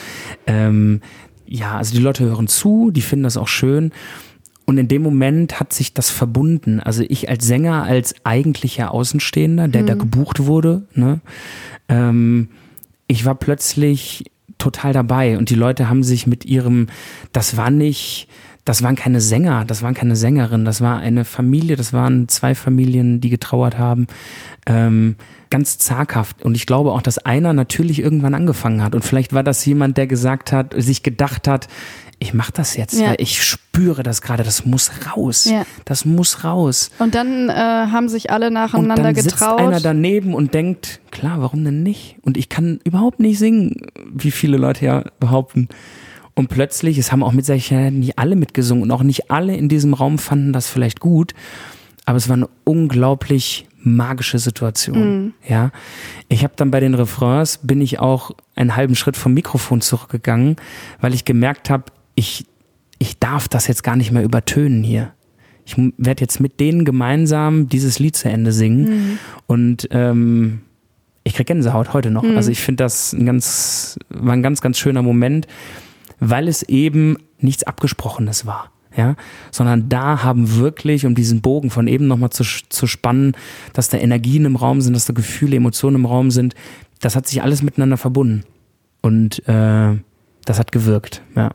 Ähm, ja, also die Leute hören zu, die finden das auch schön. Und in dem Moment hat sich das verbunden. Also ich als Sänger, als eigentlicher Außenstehender, der da gebucht wurde, ne, ähm, ich war plötzlich total dabei und die Leute haben sich mit ihrem, das war nicht, das waren keine Sänger, das waren keine Sängerin, das war eine Familie, das waren zwei Familien, die getrauert haben, ähm, ganz zaghaft. Und ich glaube auch, dass einer natürlich irgendwann angefangen hat und vielleicht war das jemand, der gesagt hat, sich gedacht hat, ich mach das jetzt, Ja. weil ich spüre das gerade, das muss raus, Ja. das muss raus. Und dann äh, haben sich alle Und nacheinander dann sitzt getraut. einer daneben und denkt, klar, warum denn nicht? Und ich kann überhaupt nicht singen, wie viele Leute ja behaupten. Und plötzlich, es haben auch mit Sicherheit nicht alle mitgesungen und auch nicht alle in diesem Raum fanden das vielleicht gut, aber es war eine unglaublich magische Situation. Ja, ich habe dann bei den Refrains bin ich auch einen halben Schritt vom Mikrofon zurückgegangen, weil ich gemerkt habe, ich ich darf das jetzt gar nicht mehr übertönen hier. Ich werde jetzt mit denen gemeinsam dieses Lied zu Ende singen und ähm, ich krieg Gänsehaut heute noch. Also ich finde das ein ganz, war ein ganz, ganz schöner Moment, weil es eben nichts Abgesprochenes war. ja, sondern da haben wirklich, um diesen Bogen von eben nochmal zu, zu spannen, dass da Energien im Raum sind, dass da Gefühle, Emotionen im Raum sind, das hat sich alles miteinander verbunden. Und äh, das hat gewirkt, ja,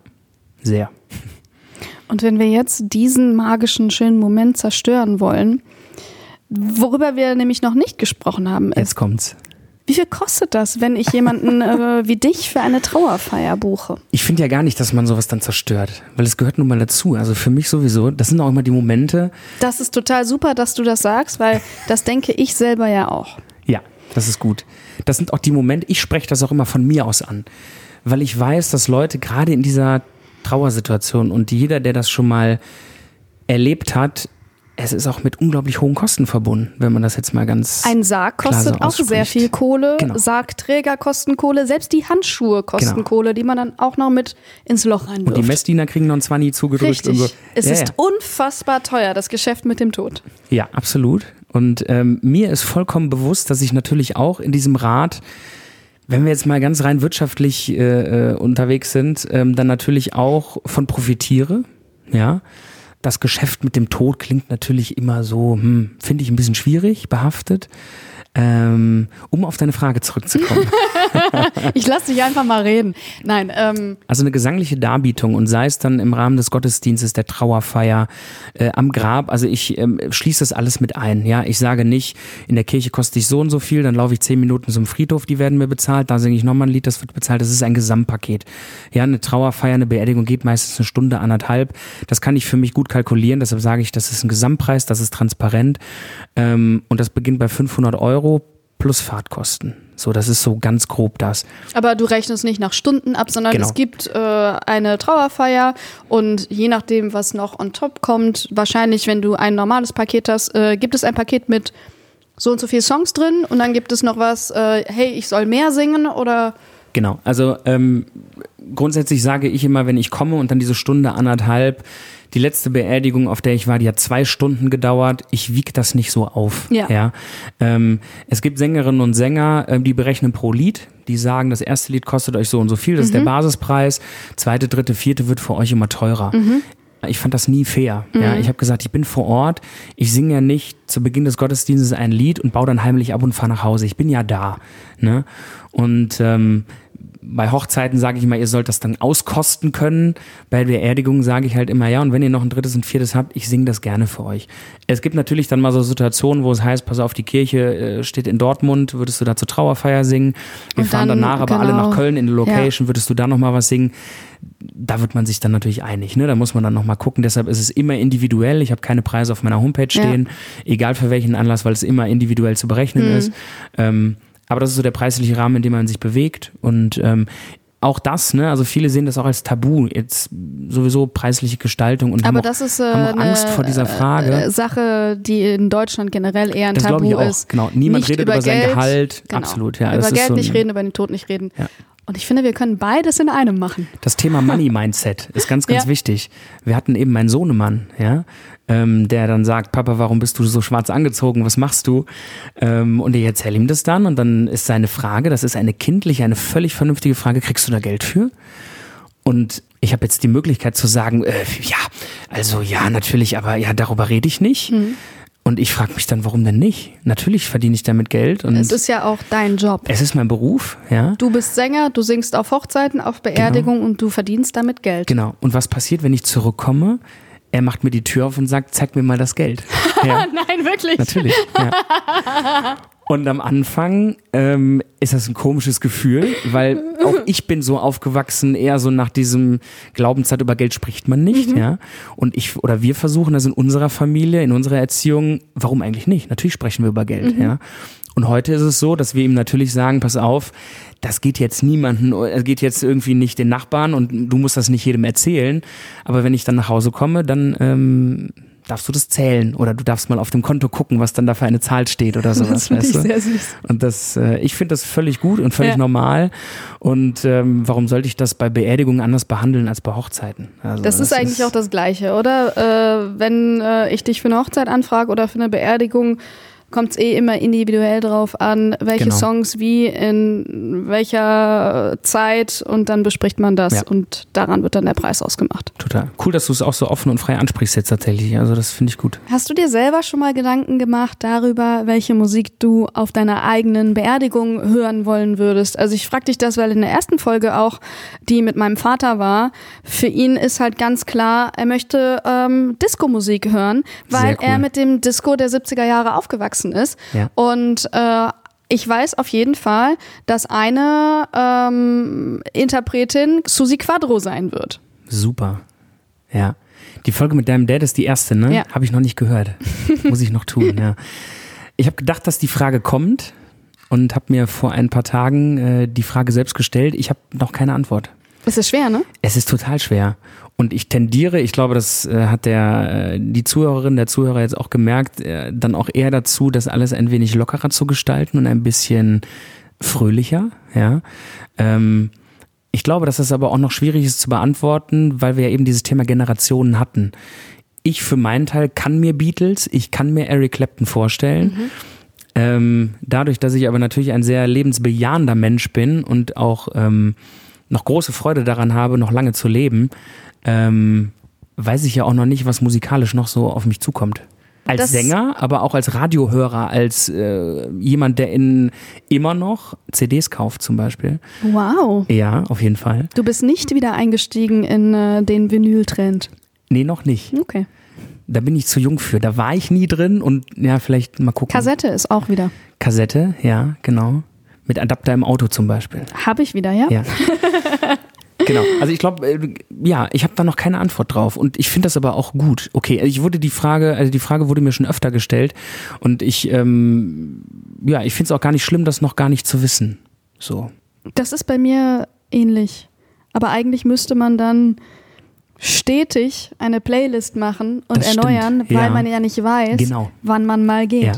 sehr. Und wenn wir jetzt diesen magischen, schönen Moment zerstören wollen, worüber wir nämlich noch nicht gesprochen haben, ist, Jetzt kommt's. wie viel kostet das, wenn ich jemanden äh, wie dich für eine Trauerfeier buche? Ich finde ja gar nicht, dass man sowas dann zerstört, weil es gehört nun mal dazu. Also für mich sowieso, das sind auch immer die Momente, Das ist total super, dass du das sagst, weil das denke ich selber ja auch. Ja, das ist gut. Das sind auch die Momente, ich spreche das auch immer von mir aus an, weil ich weiß, dass Leute gerade in dieser Trauersituation und jeder, der das schon mal erlebt hat, es ist auch mit unglaublich hohen Kosten verbunden, wenn man das jetzt mal ganz Ein Sarg so kostet auch sehr viel Kohle, Genau. Sargträger kosten Kohle, selbst die Handschuhe kosten Genau. Kohle, die man dann auch noch mit ins Loch und die reinwirft. Messdiener kriegen noch ein 20 zugedrückt Richtig. und so. Es ja, ist ja. unfassbar teuer, das Geschäft mit dem Tod. Ja, absolut. Und ähm, mir ist vollkommen bewusst, dass ich natürlich auch in diesem Rat, wenn wir jetzt mal ganz rein wirtschaftlich äh, äh, unterwegs sind, ähm, dann natürlich auch von profitiere. Ja. Das Geschäft mit dem Tod klingt natürlich immer so, hm, finde ich ein bisschen schwierig, behaftet. Ähm, um auf deine Frage zurückzukommen. Ich lasse dich einfach mal reden. Nein, ähm, Also eine gesangliche Darbietung und sei es dann im Rahmen des Gottesdienstes, der Trauerfeier, äh, am Grab, also ich ähm, schließe das alles mit ein. Ja, ich sage nicht, in der Kirche koste ich so und so viel, dann laufe ich zehn Minuten zum Friedhof, die werden mir bezahlt, da singe ich nochmal ein Lied, das wird bezahlt. Das ist ein Gesamtpaket. Ja, eine Trauerfeier, eine Beerdigung geht meistens eine Stunde, anderthalb. Das kann ich für mich gut kalkulieren, deshalb sage ich, das ist ein Gesamtpreis, das ist transparent ähm, und das beginnt bei 500 Euro plus Fahrtkosten. So, das ist so ganz grob das. aber du rechnest nicht nach Stunden ab, sondern Genau. es gibt äh, eine Trauerfeier und je nachdem, was noch on top kommt, wahrscheinlich, wenn du ein normales Paket hast, äh, gibt es ein Paket mit so und so viel Songs drin und dann gibt es noch was, äh, hey, ich soll mehr singen oder Genau, also ähm, grundsätzlich sage ich immer, wenn ich komme und dann diese Stunde anderthalb, die letzte Beerdigung, auf der ich war, die hat zwei Stunden gedauert. Ich wiege das nicht so auf. Ja. Ähm, es gibt Sängerinnen und Sänger, ähm, die berechnen pro Lied. Die sagen, das erste Lied kostet euch so und so viel, das ist der Basispreis. Zweite, dritte, vierte wird für euch immer teurer. Ich fand das nie fair. Ja, ich habe gesagt, ich bin vor Ort. Ich singe ja nicht zu Beginn des Gottesdienstes ein Lied und baue dann heimlich ab und fahre nach Hause. Ich bin ja da. Ne? Und ähm, bei Hochzeiten sage ich immer, ihr sollt das dann auskosten können. Bei Beerdigungen sage ich halt immer, ja, und wenn ihr noch ein drittes und viertes habt, ich singe das gerne für euch. Es gibt natürlich dann mal so Situationen, wo es heißt, pass auf, die Kirche äh, steht in Dortmund, würdest du da zur Trauerfeier singen? Wir Und fahren dann, danach aber alle genau. nach Köln in die Location, würdest du da nochmal was singen? Da wird man sich dann natürlich einig, ne? Da muss man dann nochmal gucken. Deshalb ist es immer individuell. Ich habe keine Preise auf meiner Homepage Ja. stehen, egal für welchen Anlass, weil es immer individuell zu berechnen Mhm. ist. Ähm, aber das ist so der preisliche Rahmen, in dem man sich bewegt. Und ähm, auch das, ne, also viele sehen das auch als Tabu, jetzt sowieso preisliche Gestaltung und haben Aber auch, das ist äh, haben auch Angst eine, vor dieser Frage. Äh, Sache, die in Deutschland generell eher ein das glaube Tabu ich auch. ist. Genau. Niemand redet über über, sein Geld. Gehalt. Genau. Absolut, ja. über das ist Geld so nicht reden, über den Tod nicht reden. Ja. Und ich finde, wir können beides in einem machen. Das Thema Money Mindset ist ganz, ganz Ja. wichtig. Wir hatten eben meinen Sohnemann, ja, ähm, der dann sagt, Papa, warum bist du so schwarz angezogen? Was machst du? Ähm, und ich erzähle ihm das dann und dann ist seine Frage, das ist eine kindliche, eine völlig vernünftige Frage, kriegst du da Geld für? Und ich habe jetzt die Möglichkeit zu sagen, äh, ja, also ja, natürlich, aber ja, darüber rede ich nicht. Mhm. Und ich frage mich dann, warum denn nicht? Natürlich verdiene ich damit Geld und Es ist ja auch dein Job. es ist mein Beruf, ja. Du bist Sänger, du singst auf Hochzeiten, auf Beerdigungen und du verdienst damit Geld. Genau. Und was passiert, wenn ich zurückkomme? Er macht mir die Tür auf und sagt, zeig mir mal das Geld. Ja, Nein, wirklich. natürlich. Ja. Und am Anfang ähm, ist das ein komisches Gefühl, weil auch ich bin so aufgewachsen, eher so nach diesem Glaubenszeit über Geld spricht man nicht, ja. Und ich oder wir versuchen das in unserer Familie, in unserer Erziehung, warum eigentlich nicht? Natürlich sprechen wir über Geld, ja. Und heute ist es so, dass wir ihm natürlich sagen, pass auf, das geht jetzt niemanden, es geht jetzt irgendwie nicht den Nachbarn und du musst das nicht jedem erzählen. Aber wenn ich dann nach Hause komme, dann ähm, darfst du das zählen oder du darfst mal auf dem Konto gucken, was dann da für eine Zahl steht oder sowas. Das finde ich weißt du? sehr süß. Und das, äh, ich finde das völlig gut und völlig Ja. normal. Und ähm, warum sollte ich das bei Beerdigungen anders behandeln als bei Hochzeiten? Also, Das ist eigentlich auch das Gleiche, oder? Äh, wenn äh, ich dich für eine Hochzeit anfrage oder für eine Beerdigung, kommt es eh immer individuell drauf an, welche Genau. Songs wie in welcher Zeit und dann bespricht man das Ja. und daran wird dann der Preis ausgemacht. Total. Cool, dass du es auch so offen und frei ansprichst jetzt tatsächlich. Also das finde ich gut. Hast du dir selber schon mal Gedanken gemacht darüber, welche Musik du auf deiner eigenen Beerdigung hören wollen würdest? Also ich frage dich das, weil in der ersten Folge auch, die mit meinem Vater war, für ihn ist halt ganz klar, er möchte ähm, Disco-Musik hören, weil cool. er mit dem Disco der 70er Jahre aufgewachsen ist. Ja. Und äh, ich weiß auf jeden Fall, dass eine ähm, Interpretin Susi Quadro sein wird. Super. Ja. Die Folge mit deinem Dad ist die erste, ne? Ja. Habe ich noch nicht gehört. Muss ich noch tun, ja. Ich habe gedacht, dass die Frage kommt und habe mir vor ein paar Tagen äh, die Frage selbst gestellt. Ich habe noch keine Antwort. Es ist schwer, ne? Es ist total schwer. Und ich tendiere, ich glaube, das äh, hat der, äh, die Zuhörerin, der Zuhörer jetzt auch gemerkt, äh, dann auch eher dazu, das alles ein wenig lockerer zu gestalten und ein bisschen fröhlicher, ja. Ähm, ich glaube, dass das aber auch noch schwierig ist zu beantworten, weil wir ja eben dieses Thema Generationen hatten. Ich für meinen Teil kann mir Beatles, ich kann mir Eric Clapton vorstellen. Ähm, dadurch, dass ich aber natürlich ein sehr lebensbejahender Mensch bin und auch ähm, noch große Freude daran habe, noch lange zu leben, ähm, weiß ich ja auch noch nicht, was musikalisch noch so auf mich zukommt. Als Das- Sänger, aber auch als Radiohörer, als äh, jemand, der in immer noch CDs kauft zum Beispiel. Wow. Ja, auf jeden Fall. Du bist nicht wieder eingestiegen in äh, den Vinyl-Trend. Nee, noch nicht. Okay. Da bin ich zu jung für. Da war ich nie drin und ja, vielleicht mal gucken. Kassette ist auch wieder. Kassette, ja, genau. Mit Adapter im Auto zum Beispiel. Habe ich wieder, ja? Ja. genau. Also ich glaube, äh, ja, ich habe da noch keine Antwort drauf und ich finde das aber auch gut. Okay, ich wurde die Frage, also die Frage wurde mir schon öfter gestellt und ich, ähm, ja, ich finde es auch gar nicht schlimm, das noch gar nicht zu wissen. So. Das ist bei mir ähnlich. Aber eigentlich müsste man dann stetig eine Playlist machen und Das stimmt, erneuern, weil ja. man ja nicht weiß, Genau. wann man mal geht. Ja.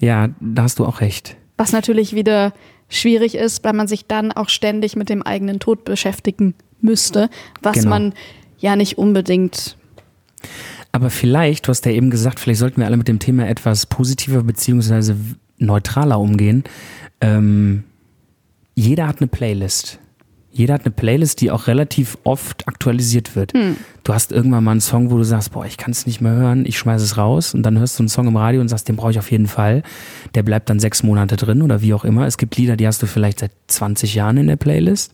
Ja, da hast du auch recht. Was natürlich wieder schwierig ist, weil man sich dann auch ständig mit dem eigenen Tod beschäftigen müsste, was Genau. man ja nicht unbedingt. Aber vielleicht, du hast ja eben gesagt, vielleicht sollten wir alle mit dem Thema etwas positiver beziehungsweise neutraler umgehen. Ähm, jeder hat eine Playlist. Jeder hat eine Playlist, die auch relativ oft aktualisiert wird. Du hast irgendwann mal einen Song, wo du sagst, boah, ich kann es nicht mehr hören, ich schmeiße es raus und dann hörst du einen Song im Radio und sagst, den brauche ich auf jeden Fall. Der bleibt dann sechs Monate drin oder wie auch immer. Es gibt Lieder, die hast du vielleicht seit 20 Jahren in der Playlist.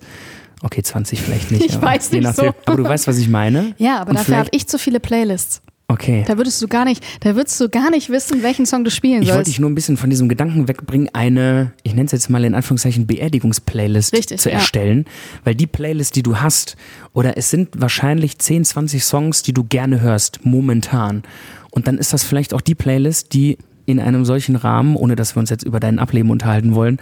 Okay, 20 vielleicht nicht. Ich aber weiß nicht so. nachdem. Aber du weißt, was ich meine. Ja, aber Und dafür habe ich zu viele Playlists. Okay. Da würdest du gar nicht, da würdest du gar nicht wissen, welchen Song du spielen Ich wollte sollst. dich nur ein bisschen von diesem Gedanken wegbringen, eine, ich nenne es jetzt mal in Anführungszeichen, Beerdigungsplaylist Richtig, zu ja. erstellen. Weil die Playlist, die du hast, oder es sind wahrscheinlich 10, 20 Songs, die du gerne hörst, momentan. Und dann ist das vielleicht auch die Playlist, die in einem solchen Rahmen, ohne dass wir uns jetzt über dein Ableben unterhalten wollen,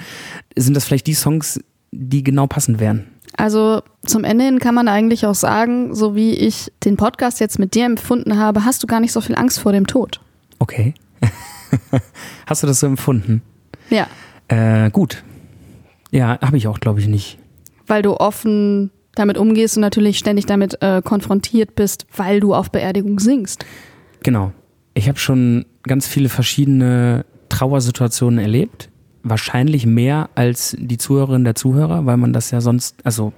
sind das vielleicht die Songs, die genau passend wären. Also zum Ende hin kann man eigentlich auch sagen, so wie ich den Podcast jetzt mit dir empfunden habe, hast du gar nicht so viel Angst vor dem Tod. Okay. Hast du das so empfunden? Ja, Äh, gut. Ja, habe ich auch, glaube ich, nicht. weil du offen damit umgehst und natürlich ständig damit äh, konfrontiert bist, weil du auf Beerdigung singst. Genau. Ich habe schon ganz viele verschiedene Trauersituationen erlebt. Wahrscheinlich mehr als die Zuhörerinnen der Zuhörer, weil man das ja sonst, also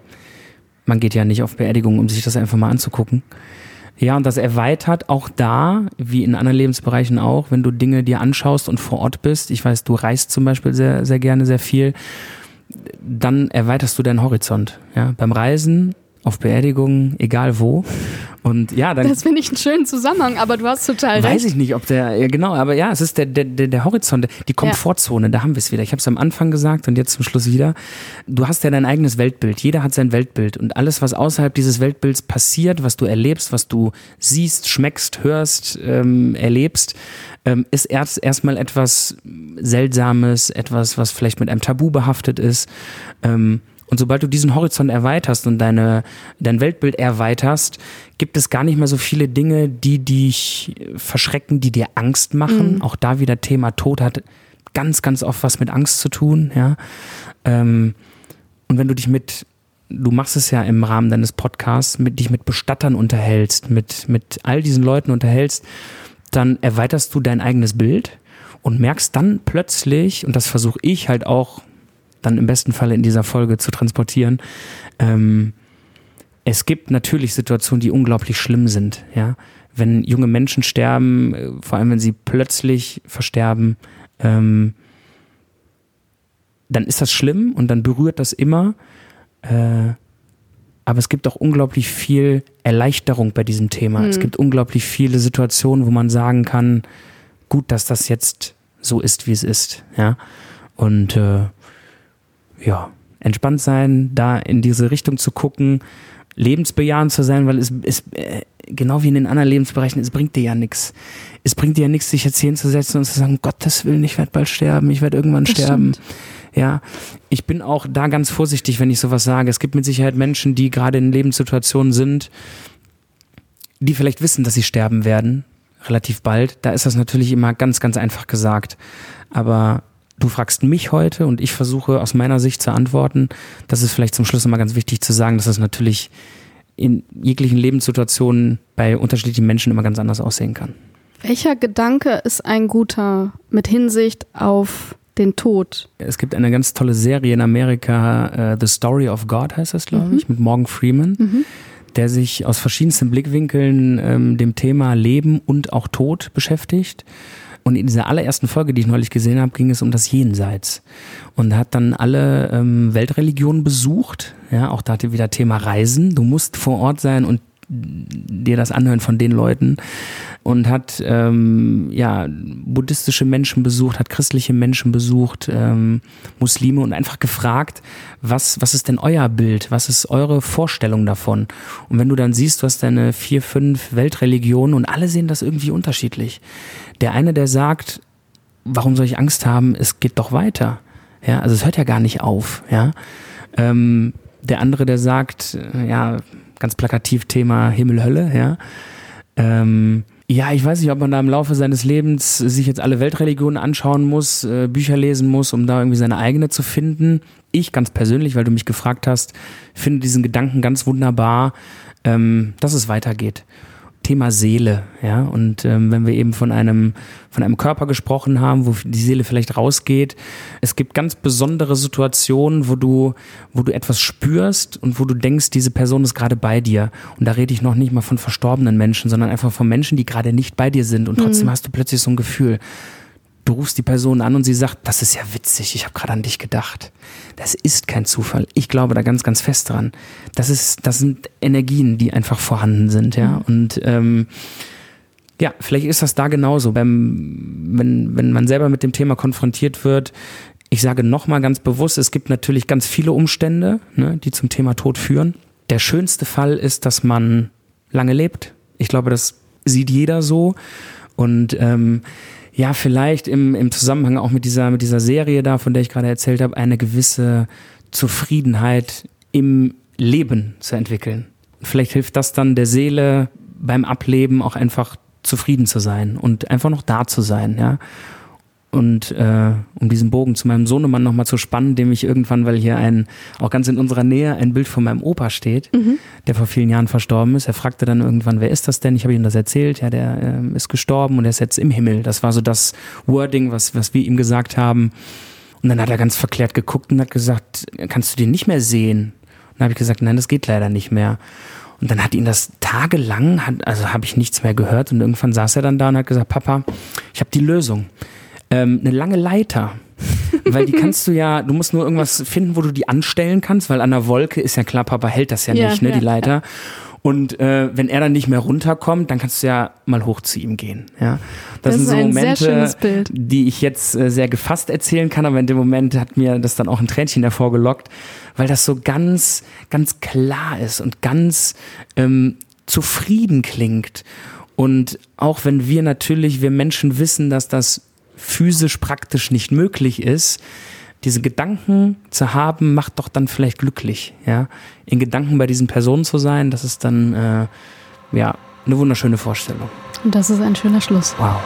man geht ja nicht auf Beerdigungen, um sich das einfach mal anzugucken. Ja, und das erweitert auch da, wie in anderen Lebensbereichen auch, wenn du Dinge dir anschaust und vor Ort bist. Ich weiß, du reist zum Beispiel sehr, sehr gerne, sehr viel. Dann erweiterst du deinen Horizont. Ja, beim Reisen, auf Beerdigungen, egal wo. Und ja, dann Das finde ich einen schönen Zusammenhang, aber du hast total Weiß recht. ich nicht, ob der, ja genau, aber ja, es ist der, der, der, der Horizont, die Komfortzone, da haben wir es wieder. Ich habe es am Anfang gesagt und jetzt zum Schluss wieder. Du hast ja dein eigenes Weltbild, jeder hat sein Weltbild und alles, was außerhalb dieses Weltbilds passiert, was du erlebst, was du siehst, schmeckst, hörst, ähm, erlebst, ähm, ist erst erstmal etwas Seltsames, etwas, was vielleicht mit einem Tabu behaftet ist. Ähm, und sobald du diesen Horizont erweiterst und deine, dein Weltbild erweiterst, gibt es gar nicht mehr so viele Dinge, die dich verschrecken, die dir Angst machen. Auch da wieder Thema Tod hat ganz, ganz oft was mit Angst zu tun, ja. Ähm, und wenn du dich mit, du machst es ja im Rahmen deines Podcasts, mit dich mit Bestattern unterhältst, mit, mit all diesen Leuten unterhältst, dann erweiterst du dein eigenes Bild und merkst dann plötzlich, und das versuche ich halt auch dann im besten Falle in dieser Folge zu transportieren, ähm, es gibt natürlich Situationen, die unglaublich schlimm sind, ja. Wenn junge Menschen sterben, äh, vor allem wenn sie plötzlich versterben, ähm, dann ist das schlimm und dann berührt das immer. Äh, aber es gibt auch unglaublich viel Erleichterung bei diesem Thema. Mhm. Es gibt unglaublich viele Situationen, wo man sagen kann, gut, dass das jetzt so ist, wie es ist. Ja. Und äh, ja, entspannt sein, da in diese Richtung zu gucken, lebensbejahend zu sein, weil es ist äh, genau wie in den anderen Lebensbereichen, es bringt dir ja nichts. Es bringt dir ja nichts, sich jetzt hinzusetzen und zu sagen, Gottes Willen, ich werde bald sterben, ich werde irgendwann Das sterben. stimmt. Ja, ich bin auch da ganz vorsichtig, wenn ich sowas sage. Es gibt mit Sicherheit Menschen, die gerade in Lebenssituationen sind, die vielleicht wissen, dass sie sterben werden, relativ bald. Da ist das natürlich immer ganz, ganz einfach gesagt. Aber du fragst mich heute und ich versuche aus meiner Sicht zu antworten. Das ist vielleicht zum Schluss immer ganz wichtig zu sagen, dass das natürlich in jeglichen Lebenssituationen bei unterschiedlichen Menschen immer ganz anders aussehen kann. Welcher Gedanke ist ein guter mit Hinsicht auf den Tod? Es gibt eine ganz tolle Serie in Amerika, äh, The Story of God heißt das, glaube ich, mit Morgan Freeman, der sich aus verschiedensten Blickwinkeln ähm, dem Thema Leben und auch Tod beschäftigt. Und in dieser allerersten Folge, die ich neulich gesehen habe, ging es um das Jenseits. Und hat dann alle ähm, Weltreligionen besucht. Ja, auch da hatte wieder Thema Reisen. Du musst vor Ort sein und dir das anhören von den Leuten und hat ähm, ja buddhistische Menschen besucht, hat christliche Menschen besucht, ähm, Muslime und einfach gefragt, was was ist denn euer Bild, was ist eure Vorstellung davon? Und wenn du dann siehst, du hast deine vier, fünf Weltreligionen und alle sehen das irgendwie unterschiedlich. Der eine, der sagt, warum soll ich Angst haben? Es geht doch weiter. Ja, also es hört ja gar nicht auf. Ja, ähm, der andere, der sagt, äh, ja, ganz plakativ Thema Himmel, Hölle, ja. Ähm, ja, ich weiß nicht, ob man da im Laufe seines Lebens sich jetzt alle Weltreligionen anschauen muss, äh, Bücher lesen muss, um da irgendwie seine eigene zu finden. Ich ganz persönlich, weil du mich gefragt hast, finde diesen Gedanken ganz wunderbar, ähm, dass es weitergeht. Thema Seele, ja. Und ähm, wenn wir eben von einem, von einem Körper gesprochen haben, wo die Seele vielleicht rausgeht, es gibt ganz besondere Situationen, wo du, wo du etwas spürst und wo du denkst, diese Person ist gerade bei dir. Und da rede ich noch nicht mal von verstorbenen Menschen, sondern einfach von Menschen, die gerade nicht bei dir sind. Und trotzdem hast du plötzlich so ein Gefühl. Du rufst die Person an und sie sagt, das ist ja witzig, ich habe gerade an dich gedacht. Das ist kein Zufall. Ich glaube da ganz, ganz fest dran. Das ist, das sind Energien, die einfach vorhanden sind, ja. Und ähm, ja, vielleicht ist das da genauso, beim, wenn, wenn man selber mit dem Thema konfrontiert wird. Ich sage nochmal ganz bewusst, es gibt natürlich ganz viele Umstände, ne, die zum Thema Tod führen. Der schönste Fall ist, dass man lange lebt. Ich glaube, das sieht jeder so. Und ähm, ja, vielleicht im, im Zusammenhang auch mit dieser, mit dieser Serie da, von der ich gerade erzählt habe, eine gewisse Zufriedenheit im Leben zu entwickeln. Vielleicht hilft das dann der Seele beim Ableben auch einfach zufrieden zu sein und einfach noch da zu sein, ja. Und äh, um diesen Bogen zu meinem Sohnemann nochmal zu spannen, dem ich irgendwann, weil hier ein, auch ganz in unserer Nähe, ein Bild von meinem Opa steht, der vor vielen Jahren verstorben ist. Er fragte dann irgendwann, wer ist das denn? Ich habe ihm das erzählt. Ja, der ähm, ist gestorben und er ist jetzt im Himmel. Das war so das Wording, was, was wir ihm gesagt haben. Und dann hat er ganz verklärt geguckt und hat gesagt, kannst du den nicht mehr sehen? Und dann habe ich gesagt, nein, das geht leider nicht mehr. Und dann hat ihn das tagelang, hat, also habe ich nichts mehr gehört. Und irgendwann saß er dann da und hat gesagt, Papa, ich habe die Lösung. Ähm, eine lange Leiter. weil die kannst du ja, du musst nur irgendwas finden, wo du die anstellen kannst, weil an der Wolke ist ja klar, Papa hält das ja, Ja, nicht, ne, ja, die Leiter. Und äh, wenn er dann nicht mehr runterkommt, dann kannst du ja mal hoch zu ihm gehen. Ja, Das sind ist so Momente, die ich jetzt äh, sehr gefasst erzählen kann, aber in dem Moment hat mir das dann auch ein Tränchen hervorgelockt, weil das so ganz, ganz klar ist und ganz ähm, zufrieden klingt. Und auch wenn wir natürlich, wir Menschen wissen, dass das physisch praktisch nicht möglich ist, diese Gedanken zu haben, macht doch dann vielleicht glücklich, ja. In Gedanken bei diesen Personen zu sein, das ist dann, äh, ja, eine wunderschöne Vorstellung. Und das ist ein schöner Schluss. Wow.